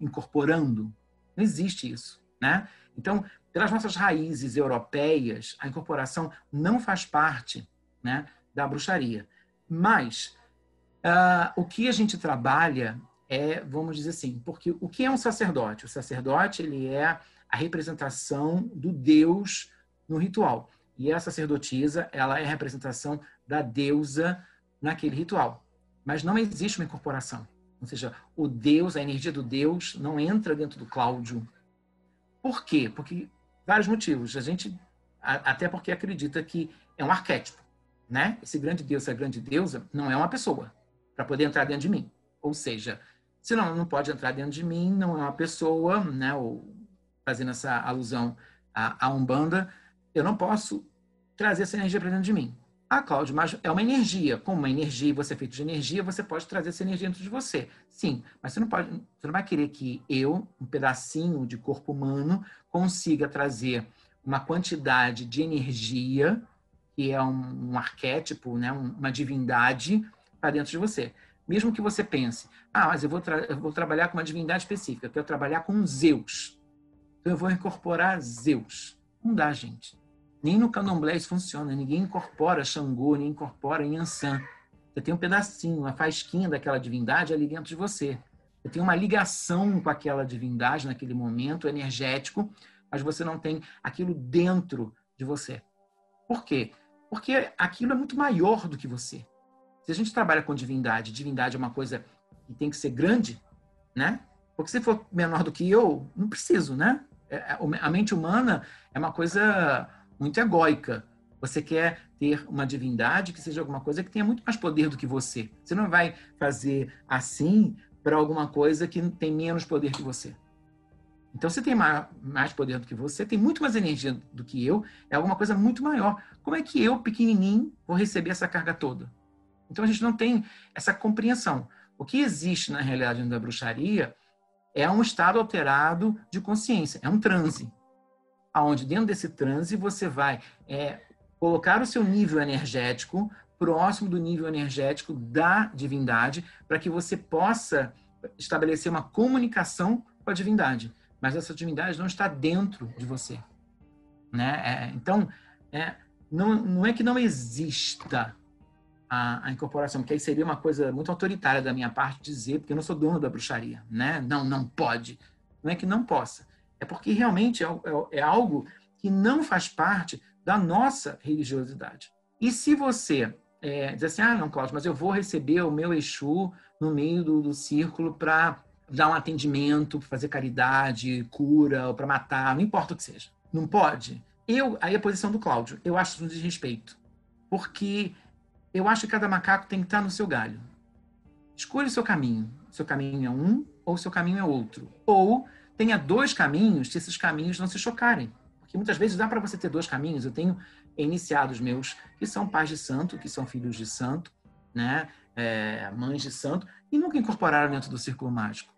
incorporando? Não existe isso. Né? Então, pelas nossas raízes europeias, a incorporação não faz parte né, da bruxaria. Mas uh, o que a gente trabalha é, vamos dizer assim, porque o que é um sacerdote? O sacerdote ele é a representação do Deus no ritual. E a sacerdotisa, ela é a representação da deusa naquele ritual. Mas não existe uma incorporação. Ou seja, o Deus, a energia do Deus não entra dentro do Cláudio. Por quê? Porque vários motivos. A gente até porque acredita que é um arquétipo, né? Esse grande Deus, essa grande deusa, não é uma pessoa para poder entrar dentro de mim. Ou seja, se não, não pode entrar dentro de mim, não é uma pessoa, né? Ou fazendo essa alusão à, à Umbanda, eu não posso trazer essa energia para dentro de mim. Ah, Cláudio, mas é uma energia. Como uma energia, você é feito de energia, você pode trazer essa energia dentro de você. Sim, mas você não pode, você não vai querer que eu, um pedacinho de corpo humano, consiga trazer uma quantidade de energia, que é um, um arquétipo, né, uma divindade, para dentro de você. Mesmo que você pense, ah, mas eu vou, eu vou trabalhar com uma divindade específica, eu quero trabalhar com Zeus. Então eu vou incorporar Zeus. Não dá, gente. Nem no candomblé isso funciona. Ninguém incorpora Xangô, nem incorpora Yansan. Você tem um pedacinho, uma fasquinha daquela divindade ali dentro de você. Você tem uma ligação com aquela divindade naquele momento energético, mas você não tem aquilo dentro de você. Por quê? Porque aquilo é muito maior do que você. Se a gente trabalha com divindade, divindade é uma coisa que tem que ser grande, né? Porque se for menor do que eu, não preciso, né? É, é, a mente humana é uma coisa muito egóica. Você quer ter uma divindade que seja alguma coisa que tenha muito mais poder do que você. Você não vai fazer assim para alguma coisa que tem menos poder que você. Então, você tem mais poder do que você, tem muito mais energia do que eu, é alguma coisa muito maior. Como é que eu, pequenininho, vou receber essa carga toda? Então, a gente não tem essa compreensão. O que existe na realidade da bruxaria é um estado alterado de consciência, é um transe aonde dentro desse transe você vai é, colocar o seu nível energético próximo do nível energético da divindade, para que você possa estabelecer uma comunicação com a divindade. Mas essa divindade não está dentro de você. Né? É, então, é, não, não é que não exista a, a, incorporação, porque aí seria uma coisa muito autoritária da minha parte dizer, porque eu não sou dono da bruxaria. Né? Não, não pode. Não é que não possa é porque realmente é, é, é algo que não faz parte da nossa religiosidade. E se você é, diz assim, ah, não, Cláudio, mas eu vou receber o meu Exu no meio do, do círculo para dar um atendimento, fazer caridade, cura, ou para matar, não importa o que seja. Não pode? Eu, aí a posição do Cláudio, eu acho isso um desrespeito. Porque eu acho que cada macaco tem que estar no seu galho. Escolha o seu caminho. Seu caminho é um ou seu caminho é outro. Ou tenha dois caminhos se esses caminhos não se chocarem. Porque muitas vezes dá para você ter dois caminhos. Eu tenho iniciados meus que são pais de santo, que são filhos de santo, né? É, mães de santo, e nunca incorporaram dentro do círculo mágico.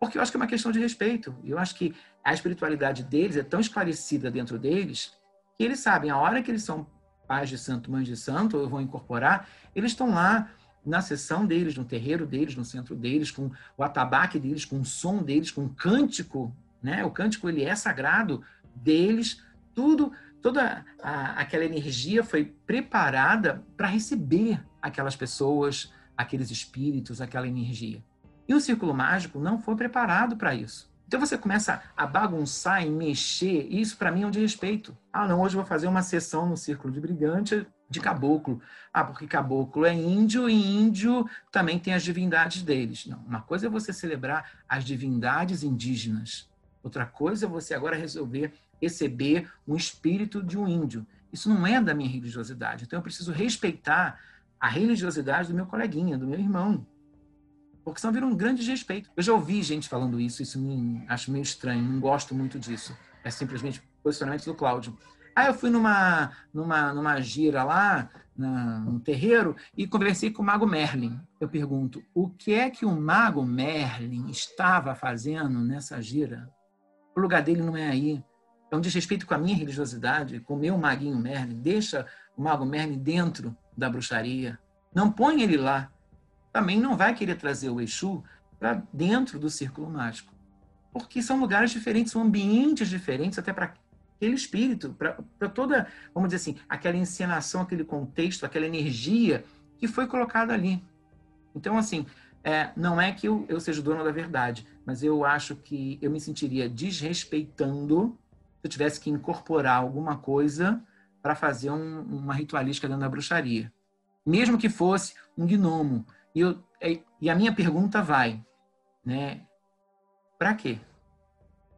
Porque eu acho que é uma questão de respeito. Eu acho que a espiritualidade deles é tão esclarecida dentro deles que eles sabem, a hora que eles são pais de santo, mães de santo, eu vou incorporar, eles estão lá na sessão deles, no terreiro deles, no centro deles, com o atabaque deles, com o som deles, com o cântico, né? O cântico ele é sagrado deles, tudo, toda a, aquela energia foi preparada para receber aquelas pessoas, aqueles espíritos, aquela energia. E o círculo mágico não foi preparado para isso. Então você começa a bagunçar e mexer, e isso para mim é um desrespeito. Ah, não, hoje eu vou fazer uma sessão no círculo de brigante de caboclo. Ah, porque caboclo é índio e índio também tem as divindades deles. Não, uma coisa é você celebrar as divindades indígenas. Outra coisa é você agora resolver receber um espírito de um índio. Isso não é da minha religiosidade. Então eu preciso respeitar a religiosidade do meu coleguinha, do meu irmão. Porque senão vira um grande desrespeito. Eu já ouvi gente falando isso, isso me acho meio estranho, não gosto muito disso. É simplesmente posicionamento do Cláudio. Aí eu fui numa, numa, numa gira lá, na, no terreiro, e conversei com o Mago Merlin. Eu pergunto, o que é que o Mago Merlin estava fazendo nessa gira? O lugar dele não é aí. É um desrespeito com a minha religiosidade, com o meu maguinho Merlin. Deixa o Mago Merlin dentro da bruxaria. Não põe ele lá também não vai querer trazer o Exu para dentro do círculo mágico. Porque são lugares diferentes, são ambientes diferentes, até para aquele espírito, para toda, vamos dizer assim, aquela encenação, aquele contexto, aquela energia que foi colocada ali. Então, assim, é, não é que eu, eu seja dono da verdade, mas eu acho que eu me sentiria desrespeitando se eu tivesse que incorporar alguma coisa para fazer um, uma ritualística dentro da bruxaria. Mesmo que fosse um gnomo, e, eu, é, e a minha pergunta vai, né? Para quê?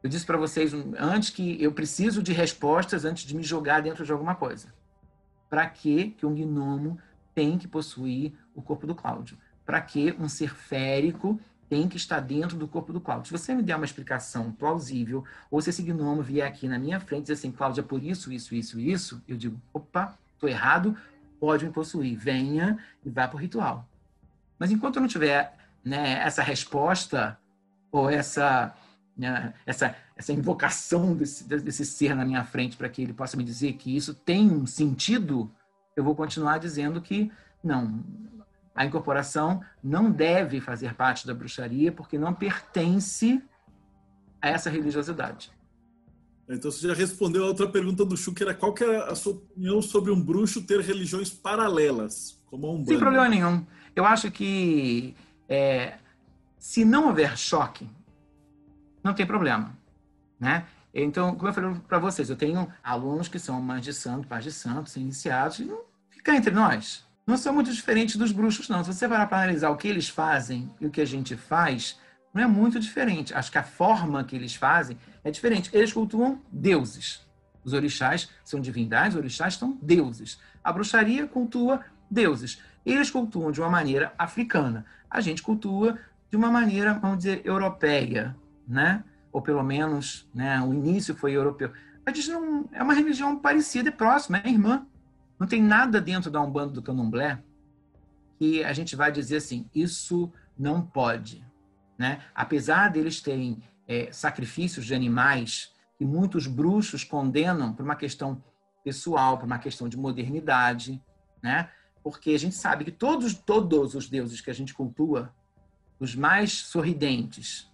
Eu disse para vocês antes que eu preciso de respostas antes de me jogar dentro de alguma coisa. Para que que um gnomo tem que possuir o corpo do Cláudio? Para que um ser férico tem que estar dentro do corpo do Cláudio? Se você me der uma explicação plausível, ou se esse gnomo vier aqui na minha frente e dizer assim, Cláudio, é por isso, isso, isso, isso, eu digo, opa, estou errado, pode me possuir. Venha e vá para o ritual. Mas enquanto eu não tiver né, essa resposta ou essa, né, essa, essa invocação desse, desse ser na minha frente para que ele possa me dizer que isso tem um sentido, eu vou continuar dizendo que não, a incorporação não deve fazer parte da bruxaria porque não pertence a essa religiosidade. Então você já respondeu a outra pergunta do Chu, que era qual que era a sua opinião sobre um bruxo ter religiões paralelas, como a Umbanda? Sem problema nenhum. Eu acho que é, se não houver choque, não tem problema, né? Então, como eu falei para vocês, eu tenho alunos que são mães de santo, pais de santo, são iniciados, e não fica entre nós. Não são muito diferentes dos bruxos, não. Se você parar para analisar o que eles fazem e o que a gente faz, não é muito diferente. Acho que a forma que eles fazem é diferente. Eles cultuam deuses. Os orixás são divindades, os orixás são deuses. A bruxaria cultua deuses. Eles cultuam de uma maneira africana. A gente cultua de uma maneira, vamos dizer, europeia, né? Ou pelo menos, né, o início foi europeu. A gente não é uma religião parecida e próxima, é irmã. Não tem nada dentro da Umbanda do Candomblé que a gente vai dizer assim, isso não pode, né? Apesar deles terem é, sacrifícios de animais que muitos bruxos condenam por uma questão pessoal, por uma questão de modernidade, né? Porque a gente sabe que todos, todos os deuses que a gente cultua, os mais sorridentes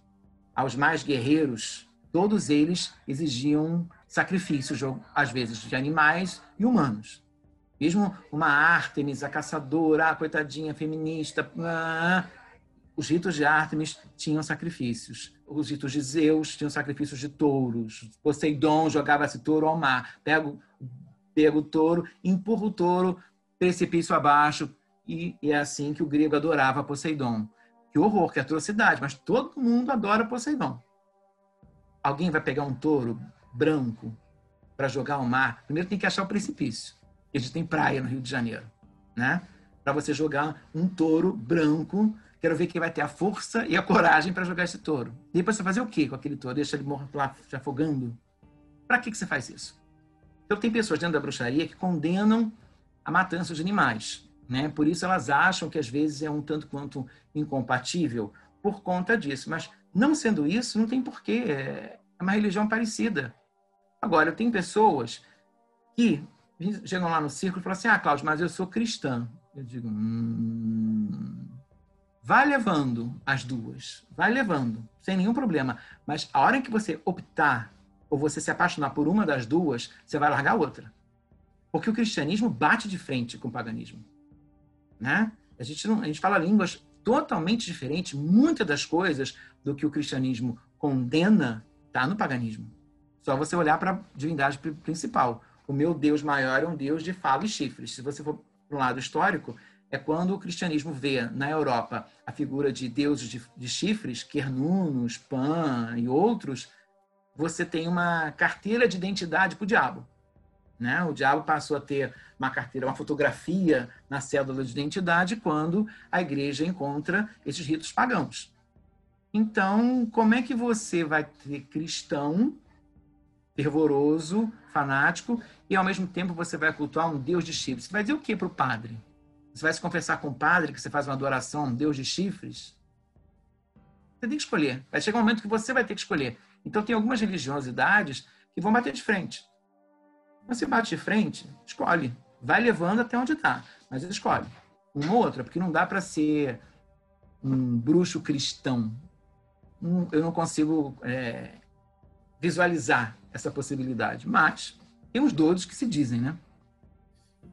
aos mais guerreiros, todos eles exigiam sacrifícios, às vezes de animais e humanos. Mesmo uma Ártemis, a caçadora, a coitadinha feminista, ah, os ritos de Ártemis tinham sacrifícios. Os ritos de Zeus tinham sacrifícios de touros. Poseidon jogava esse touro ao mar. Pega, pega o touro, empurra o touro precipício abaixo, e, é assim que o grego adorava Poseidon. Que horror, que atrocidade, mas todo mundo adora Poseidon. Alguém vai pegar um touro branco para jogar ao mar? Primeiro tem que achar o precipício. A gente tem praia no Rio de Janeiro, né? Para você jogar um touro branco, quero ver quem vai ter a força e a coragem para jogar esse touro. E depois você fazer o quê com aquele touro? Deixa ele morrer lá se afogando? Para que, que você faz isso? Então tem pessoas dentro da bruxaria que condenam a matança de animais. Né? Por isso elas acham que às vezes é um tanto quanto incompatível por conta disso. Mas não sendo isso, não tem porquê. É uma religião parecida. Agora, tem pessoas que chegam lá no círculo e falam assim: Ah, Cláudio, mas eu sou cristã. Eu digo: hum, vai levando as duas, vai levando, sem nenhum problema. Mas a hora que você optar ou você se apaixonar por uma das duas, você vai largar a outra. Porque o cristianismo bate de frente com o paganismo. Né? A, gente não, a gente fala línguas totalmente diferentes. Muitas das coisas do que o cristianismo condena está no paganismo. Só você olhar para a divindade principal. O meu Deus maior é um Deus de fala e chifres. Se você for para um lado histórico, é quando o cristianismo vê na Europa a figura de deuses de, de chifres, Quernunos, Pan e outros, você tem uma carteira de identidade para o diabo. Né? O diabo passou a ter uma carteira, uma fotografia na cédula de identidade quando a igreja encontra esses ritos pagãos. Então, como é que você vai ter cristão fervoroso, fanático, e ao mesmo tempo você vai cultuar um Deus de chifres? Você vai dizer o que para o padre? Você vai se confessar com o padre que você faz uma adoração a um Deus de chifres? Você tem que escolher. Vai chegar um momento que você vai ter que escolher. Então, tem algumas religiosidades que vão bater de frente. Você bate de frente, escolhe. Vai levando até onde está, mas escolhe. Uma ou outra, porque não dá para ser um bruxo cristão. Eu não consigo é, visualizar essa possibilidade. Mas tem os doidos que se dizem, né?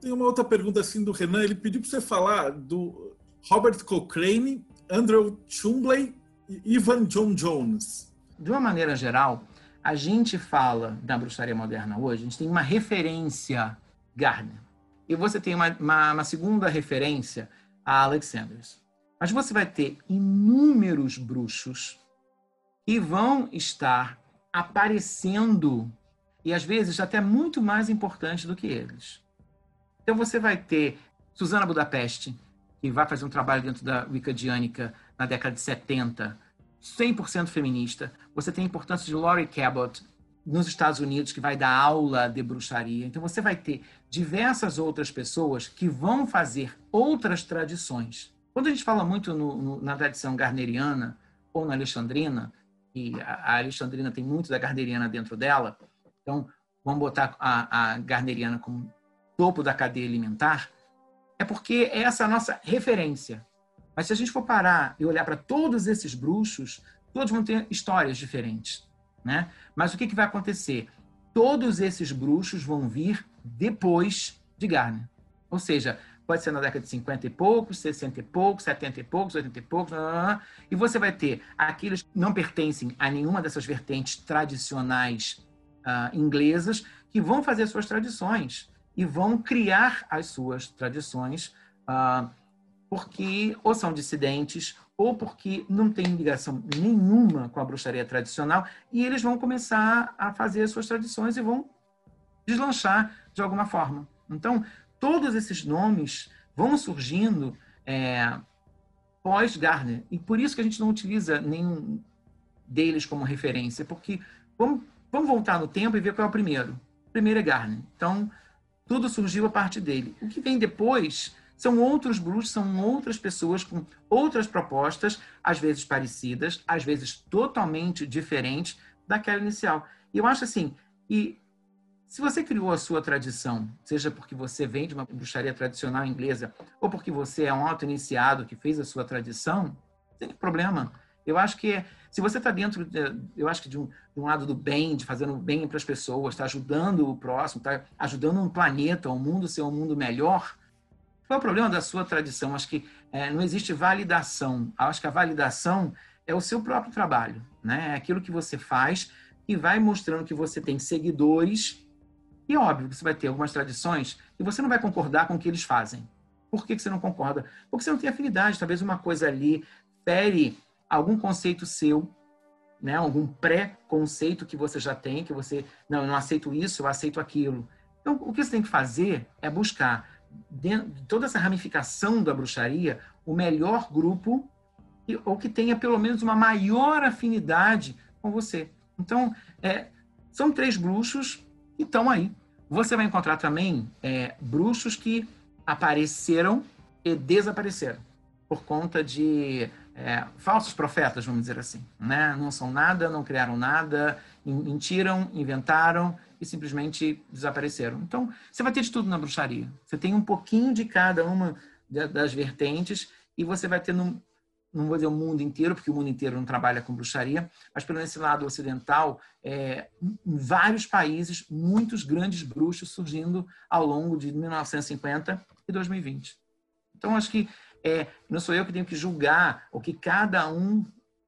Tem uma outra pergunta assim do Renan. Ele pediu para você falar do Robert Cochrane, Andrew Chumbley e Ivan John Jones. De uma maneira geral, a gente fala da bruxaria moderna hoje, a gente tem uma referência Gardner. E você tem uma, uma, uma segunda referência a Alexanders. Mas você vai ter inúmeros bruxos que vão estar aparecendo e às vezes até muito mais importante do que eles. Então você vai ter Susana Budapeste, que vai fazer um trabalho dentro da Wicca Diânica na década de 70, 100% feminista. Você tem a importância de Laurie Cabot nos Estados Unidos, que vai dar aula de bruxaria. Então, você vai ter diversas outras pessoas que vão fazer outras tradições. Quando a gente fala muito no, no, na tradição garneriana ou na alexandrina, e a, a alexandrina tem muito da garneriana dentro dela, então vamos botar a, a garneriana como topo da cadeia alimentar, é porque essa é a nossa referência. Mas se a gente for parar e olhar para todos esses bruxos, todos vão ter histórias diferentes, né? Mas o que, que vai acontecer? Todos esses bruxos vão vir depois de Garner. Ou seja, pode ser na década de 50 e poucos, 60 e poucos, 70 e poucos, 80 e poucos, e você vai ter aqueles que não pertencem a nenhuma dessas vertentes tradicionais uh, inglesas que vão fazer suas tradições e vão criar as suas tradições uh, porque ou são dissidentes ou porque não tem ligação nenhuma com a bruxaria tradicional e eles vão começar a fazer as suas tradições e vão deslanchar de alguma forma. Então, todos esses nomes vão surgindo é, pós-Gardner. E por isso que a gente não utiliza nenhum deles como referência, porque vamos, vamos voltar no tempo e ver qual é o primeiro. O primeiro é Gardner. Então, tudo surgiu a partir dele. O que vem depois são outros bruxos, são outras pessoas com outras propostas, às vezes parecidas, às vezes totalmente diferentes daquela inicial. E eu acho assim, e se você criou a sua tradição, seja porque você vem de uma bruxaria tradicional inglesa, ou porque você é um auto-iniciado que fez a sua tradição, não tem problema. Eu acho que se você está dentro, eu acho que de um, de um, lado do bem, de fazendo bem para as pessoas, está ajudando o próximo, está ajudando um planeta, o um mundo ser um mundo melhor, qual é o problema da sua tradição? Acho que é, não existe validação. Acho que a validação é o seu próprio trabalho, né? É aquilo que você faz e vai mostrando que você tem seguidores. E óbvio que você vai ter algumas tradições e você não vai concordar com o que eles fazem. Por que, que você não concorda? Porque você não tem afinidade. Talvez uma coisa ali fere algum conceito seu, né? algum pré-conceito que você já tem, que você, não, eu não aceito isso, eu aceito aquilo. Então, o que você tem que fazer é buscar dentro de toda essa ramificação da bruxaria, o melhor grupo ou que tenha pelo menos uma maior afinidade com você. Então, é, são três bruxos que estão aí. Você vai encontrar também é, bruxos que apareceram e desapareceram por conta de é, falsos profetas, vamos dizer assim. Né? Não são nada, não criaram nada, mentiram, inventaram e simplesmente desapareceram. Então, você vai ter de tudo na bruxaria. Você tem um pouquinho de cada uma das vertentes e você vai ter, no, não vou dizer o mundo inteiro, porque o mundo inteiro não trabalha com bruxaria, mas pelo esse lado ocidental, é, em vários países, muitos grandes bruxos surgindo ao longo de 1950 e 2020. Então, acho que é, não sou eu que tenho que julgar o que cada um,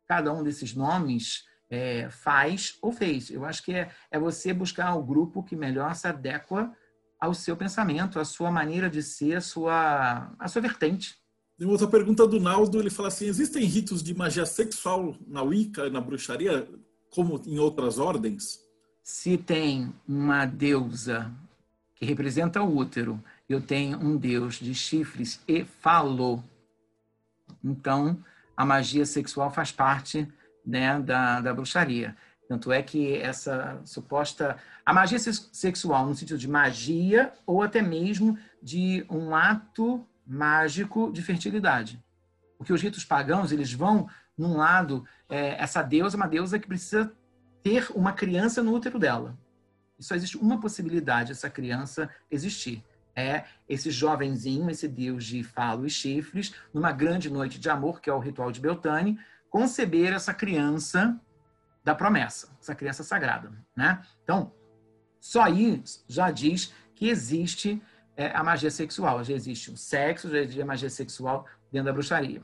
cada um desses nomes é, faz ou fez. Eu acho que é, é você buscar o grupo que melhor se adequa ao seu pensamento, à sua maneira de ser, à sua, à sua vertente. Tem outra pergunta do Naldo, ele fala assim, existem ritos de magia sexual na Wicca, na bruxaria, como em outras ordens? Se tem uma deusa que representa o útero, eu tenho um Deus de chifres e falou. Então, a magia sexual faz parte né, da, da bruxaria. Tanto é que essa suposta. A magia sexual, no sentido de magia, ou até mesmo de um ato mágico de fertilidade. Porque os ritos pagãos, eles vão num lado, é, essa deusa é uma deusa que precisa ter uma criança no útero dela. E só existe uma possibilidade essa criança existir. É esse jovenzinho, esse deus de falo e chifres, numa grande noite de amor, que é o ritual de Beltane, conceber essa criança da promessa, essa criança sagrada, né? Então, só aí já diz que existe é, a magia sexual, já existe o sexo, já existe a magia sexual dentro da bruxaria.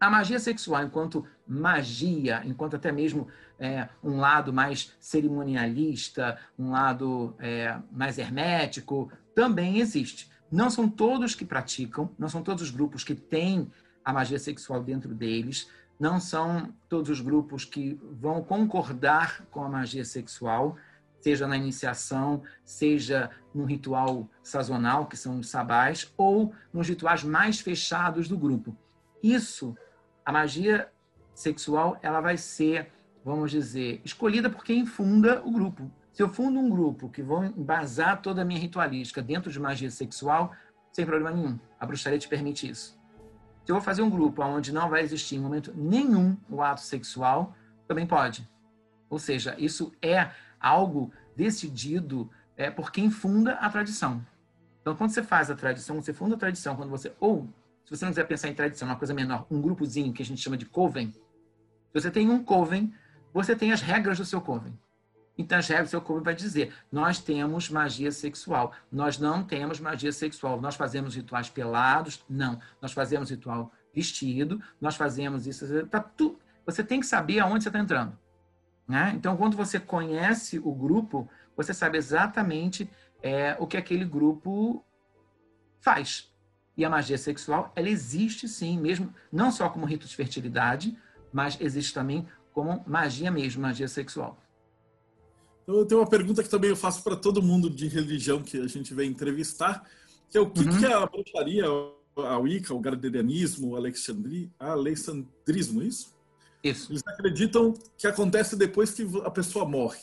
A magia sexual, enquanto magia, enquanto até mesmo é, um lado mais cerimonialista, um lado é, mais hermético, também existe. Não são todos que praticam, não são todos os grupos que têm a magia sexual dentro deles, não são todos os grupos que vão concordar com a magia sexual, seja na iniciação, seja no ritual sazonal, que são os sabás, ou nos rituais mais fechados do grupo. Isso, a magia sexual, ela vai ser, vamos dizer, escolhida por quem funda o grupo. Se eu fundo um grupo que vão embasar toda a minha ritualística dentro de magia sexual, sem problema nenhum. A bruxaria te permite isso. Se eu vou fazer um grupo onde não vai existir em momento nenhum o ato sexual, também pode. Ou seja, isso é algo decidido é, por quem funda a tradição. Então, quando você faz a tradição, você funda a tradição, quando você. Ou, se você não quiser pensar em tradição, uma coisa menor, um grupozinho que a gente chama de coven. Se você tem um coven, você tem as regras do seu coven. Então, as regras do seu vai dizer: nós temos magia sexual, nós não temos magia sexual, nós fazemos rituais pelados, não, nós fazemos ritual vestido, nós fazemos isso, tá tu, você tem que saber aonde você está entrando. Né? Então, quando você conhece o grupo, você sabe exatamente é, o que aquele grupo faz. E a magia sexual, ela existe sim, mesmo não só como rito de fertilidade, mas existe também como magia mesmo, magia sexual. Então, eu tenho uma pergunta que também eu faço para todo mundo de religião que a gente vem entrevistar, que é o que, uhum. que é a bruxaria, a Wicca, o gardenianismo, o alexandri, alexandrismo, isso? Isso. Eles acreditam que acontece depois que a pessoa morre.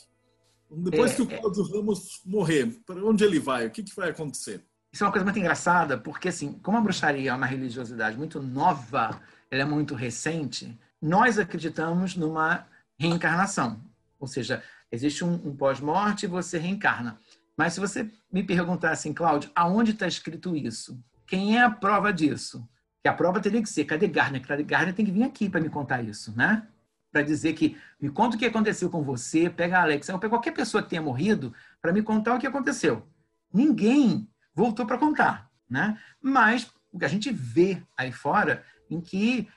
Depois é, que o é. Cláudio é... Ramos morrer, para onde ele vai? O que, que vai acontecer? Isso é uma coisa muito engraçada, porque assim, como a bruxaria é uma religiosidade muito nova, ela é muito recente, nós acreditamos numa reencarnação. Ou seja, Existe um, um pós-morte e você reencarna. Mas se você me perguntar assim, Cláudio, aonde está escrito isso? Quem é a prova disso? Que a prova teria que ser, cadê Garner? Cadê Garner tem que vir aqui para me contar isso, né? Para dizer que me conta o que aconteceu com você, pega a Alex, ou pega qualquer pessoa que tenha morrido para me contar o que aconteceu. Ninguém voltou para contar, né? Mas o que a gente vê aí fora em que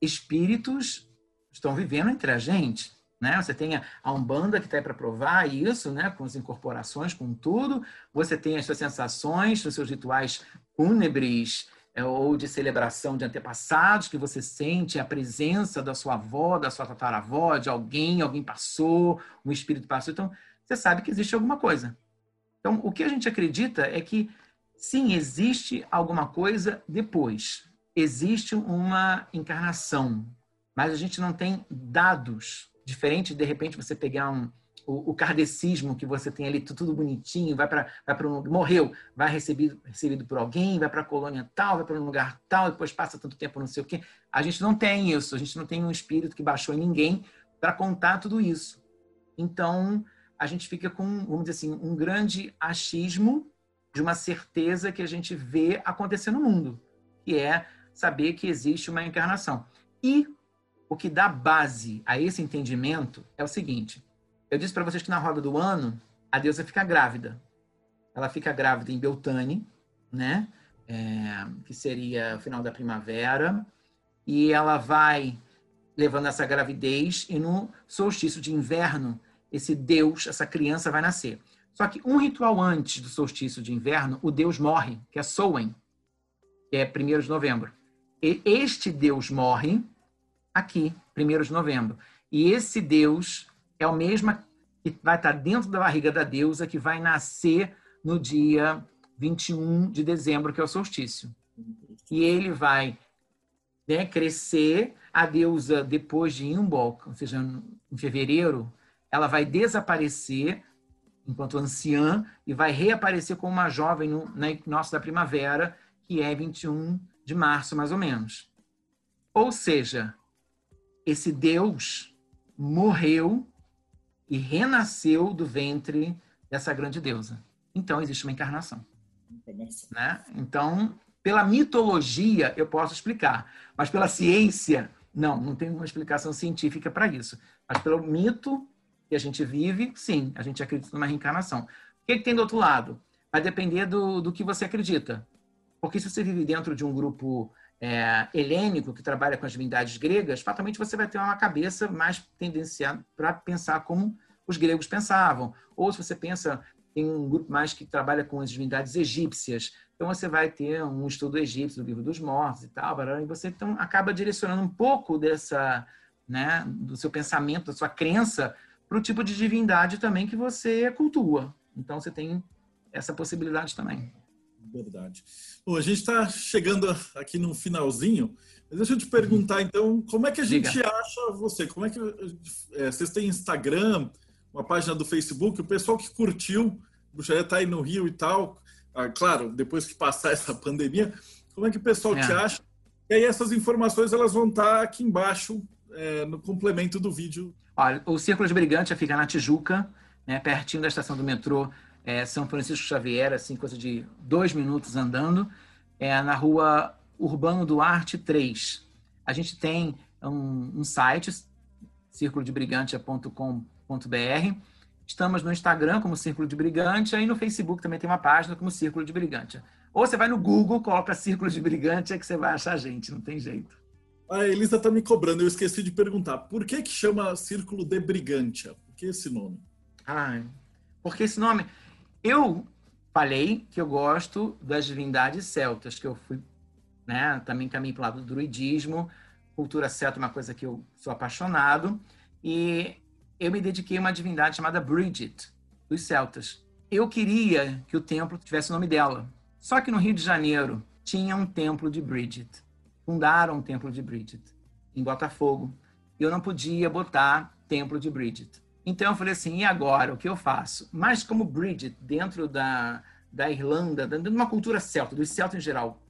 espíritos estão vivendo entre a gente, né? Você tem a Umbanda que está para provar isso, né? com as incorporações, com tudo. Você tem as suas sensações, os seus rituais fúnebres é, ou de celebração de antepassados, que você sente a presença da sua avó, da sua tataravó, de alguém, alguém passou, um espírito passou. Então, você sabe que existe alguma coisa. Então, o que a gente acredita é que, sim, existe alguma coisa depois. Existe uma encarnação, mas a gente não tem dados Diferente, de repente, você pegar um, o, o kardecismo que você tem ali tudo bonitinho, vai para vai um, morreu, vai recebido, recebido por alguém, vai para a colônia tal, vai para um lugar tal, depois passa tanto tempo não sei o quê. A gente não tem isso, a gente não tem um espírito que baixou em ninguém para contar tudo isso. Então, a gente fica com, vamos dizer assim, um grande achismo de uma certeza que a gente vê acontecer no mundo, que é saber que existe uma encarnação. E o que dá base a esse entendimento é o seguinte: eu disse para vocês que na roda do ano a deusa fica grávida. Ela fica grávida em Beltane, né? É, que seria o final da primavera, e ela vai levando essa gravidez e no solstício de inverno esse Deus, essa criança vai nascer. Só que um ritual antes do solstício de inverno, o Deus morre, que é Soen, que é 1 de novembro. E este Deus morre aqui, 1 de novembro. E esse Deus é o mesmo que vai estar dentro da barriga da deusa, que vai nascer no dia 21 de dezembro, que é o solstício. E ele vai né, crescer, a deusa, depois de Imbolc, ou seja, em fevereiro, ela vai desaparecer enquanto anciã e vai reaparecer como uma jovem no, na equinócio da primavera, que é 21 de março, mais ou menos. Ou seja, esse Deus morreu e renasceu do ventre dessa grande deusa. Então, existe uma encarnação. Né? Então, pela mitologia, eu posso explicar, mas pela ciência, não, não tem uma explicação científica para isso. Mas pelo mito que a gente vive, sim, a gente acredita numa reencarnação. O que, que tem do outro lado? Vai depender do, do que você acredita. Porque se você vive dentro de um grupo é, helênico que trabalha com as divindades gregas, fatalmente você vai ter uma cabeça mais tendenciada para pensar como os gregos pensavam. Ou se você pensa em um grupo mais que trabalha com as divindades egípcias, então você vai ter um estudo egípcio do livro dos mortos e tal, e você então acaba direcionando um pouco dessa, né, do seu pensamento, da sua crença para o tipo de divindade também que você cultua. Então você tem essa possibilidade também. Verdade. Bom, a gente está chegando aqui no finalzinho, mas deixa eu te perguntar então, como é que a gente Diga. acha você? Como é que é, vocês têm Instagram, uma página do Facebook? O pessoal que curtiu, Bruxaria está aí no Rio e tal, ah, claro, depois que passar essa pandemia, como é que o pessoal é. te acha? E aí essas informações elas vão estar aqui embaixo é, no complemento do vídeo. Olha, o Círculo de Brigante fica na Tijuca, né, pertinho da estação do metrô é, São Francisco Xavier, assim, coisa de dois minutos andando, é na rua Urbano Duarte 3. A gente tem um, um site, círculodebrigante.com.br, Estamos no Instagram como Círculo de Brigante, aí no Facebook também tem uma página como Círculo de Brigante. Ou você vai no Google, coloca Círculo de Brigante, é que você vai achar a gente, não tem jeito. A Elisa está me cobrando, eu esqueci de perguntar. Por que que chama Círculo de Brigante? Por que esse nome? Ah, porque esse nome... Eu falei que eu gosto das divindades celtas, que eu fui, né, também caminho para o lado do druidismo, cultura celta é uma coisa que eu sou apaixonado, e eu me dediquei a uma divindade chamada Bridget, dos celtas. Eu queria que o templo tivesse o nome dela. Só que no Rio de Janeiro tinha um templo de Bridget. Fundaram um templo de Bridget em Botafogo. E eu não podia botar templo de Bridget. Então eu falei assim, e agora? O que eu faço? Mas como Bridget, dentro da, da Irlanda, dentro de uma cultura celta, dos celtas em geral,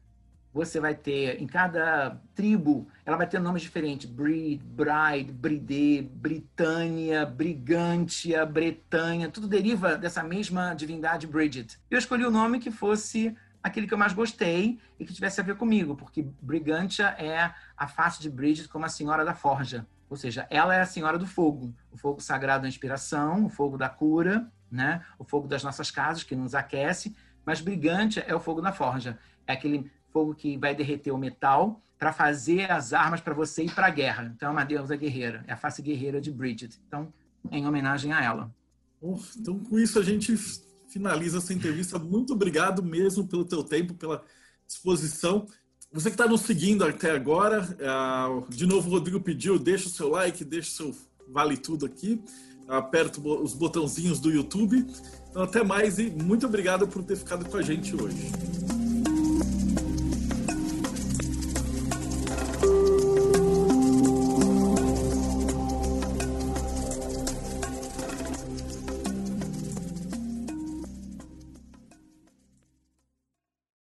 você vai ter, em cada tribo, ela vai ter nomes diferentes. Brid, Bride, Bride, Britânia, Brigantia, Bretanha, tudo deriva dessa mesma divindade Bridget. Eu escolhi o nome que fosse aquele que eu mais gostei e que tivesse a ver comigo, porque Brigantia é a face de Bridget como a senhora da forja. Ou seja, ela é a senhora do fogo, o fogo sagrado da inspiração, o fogo da cura, né? o fogo das nossas casas que nos aquece, mas Brigantia é o fogo da forja. É aquele fogo que vai derreter o metal para fazer as armas para você ir para a guerra. Então é uma deusa guerreira, é a face guerreira de Bridget. Então, em homenagem a ela. então, com isso, a gente finaliza essa entrevista. Muito obrigado mesmo pelo teu tempo, pela disposição. Você que está nos seguindo até agora, é, de novo, o Rodrigo pediu, deixa o seu like, deixa o seu vale tudo aqui, aperta os botãozinhos do YouTube. Então, até mais e muito obrigado por ter ficado com a gente hoje.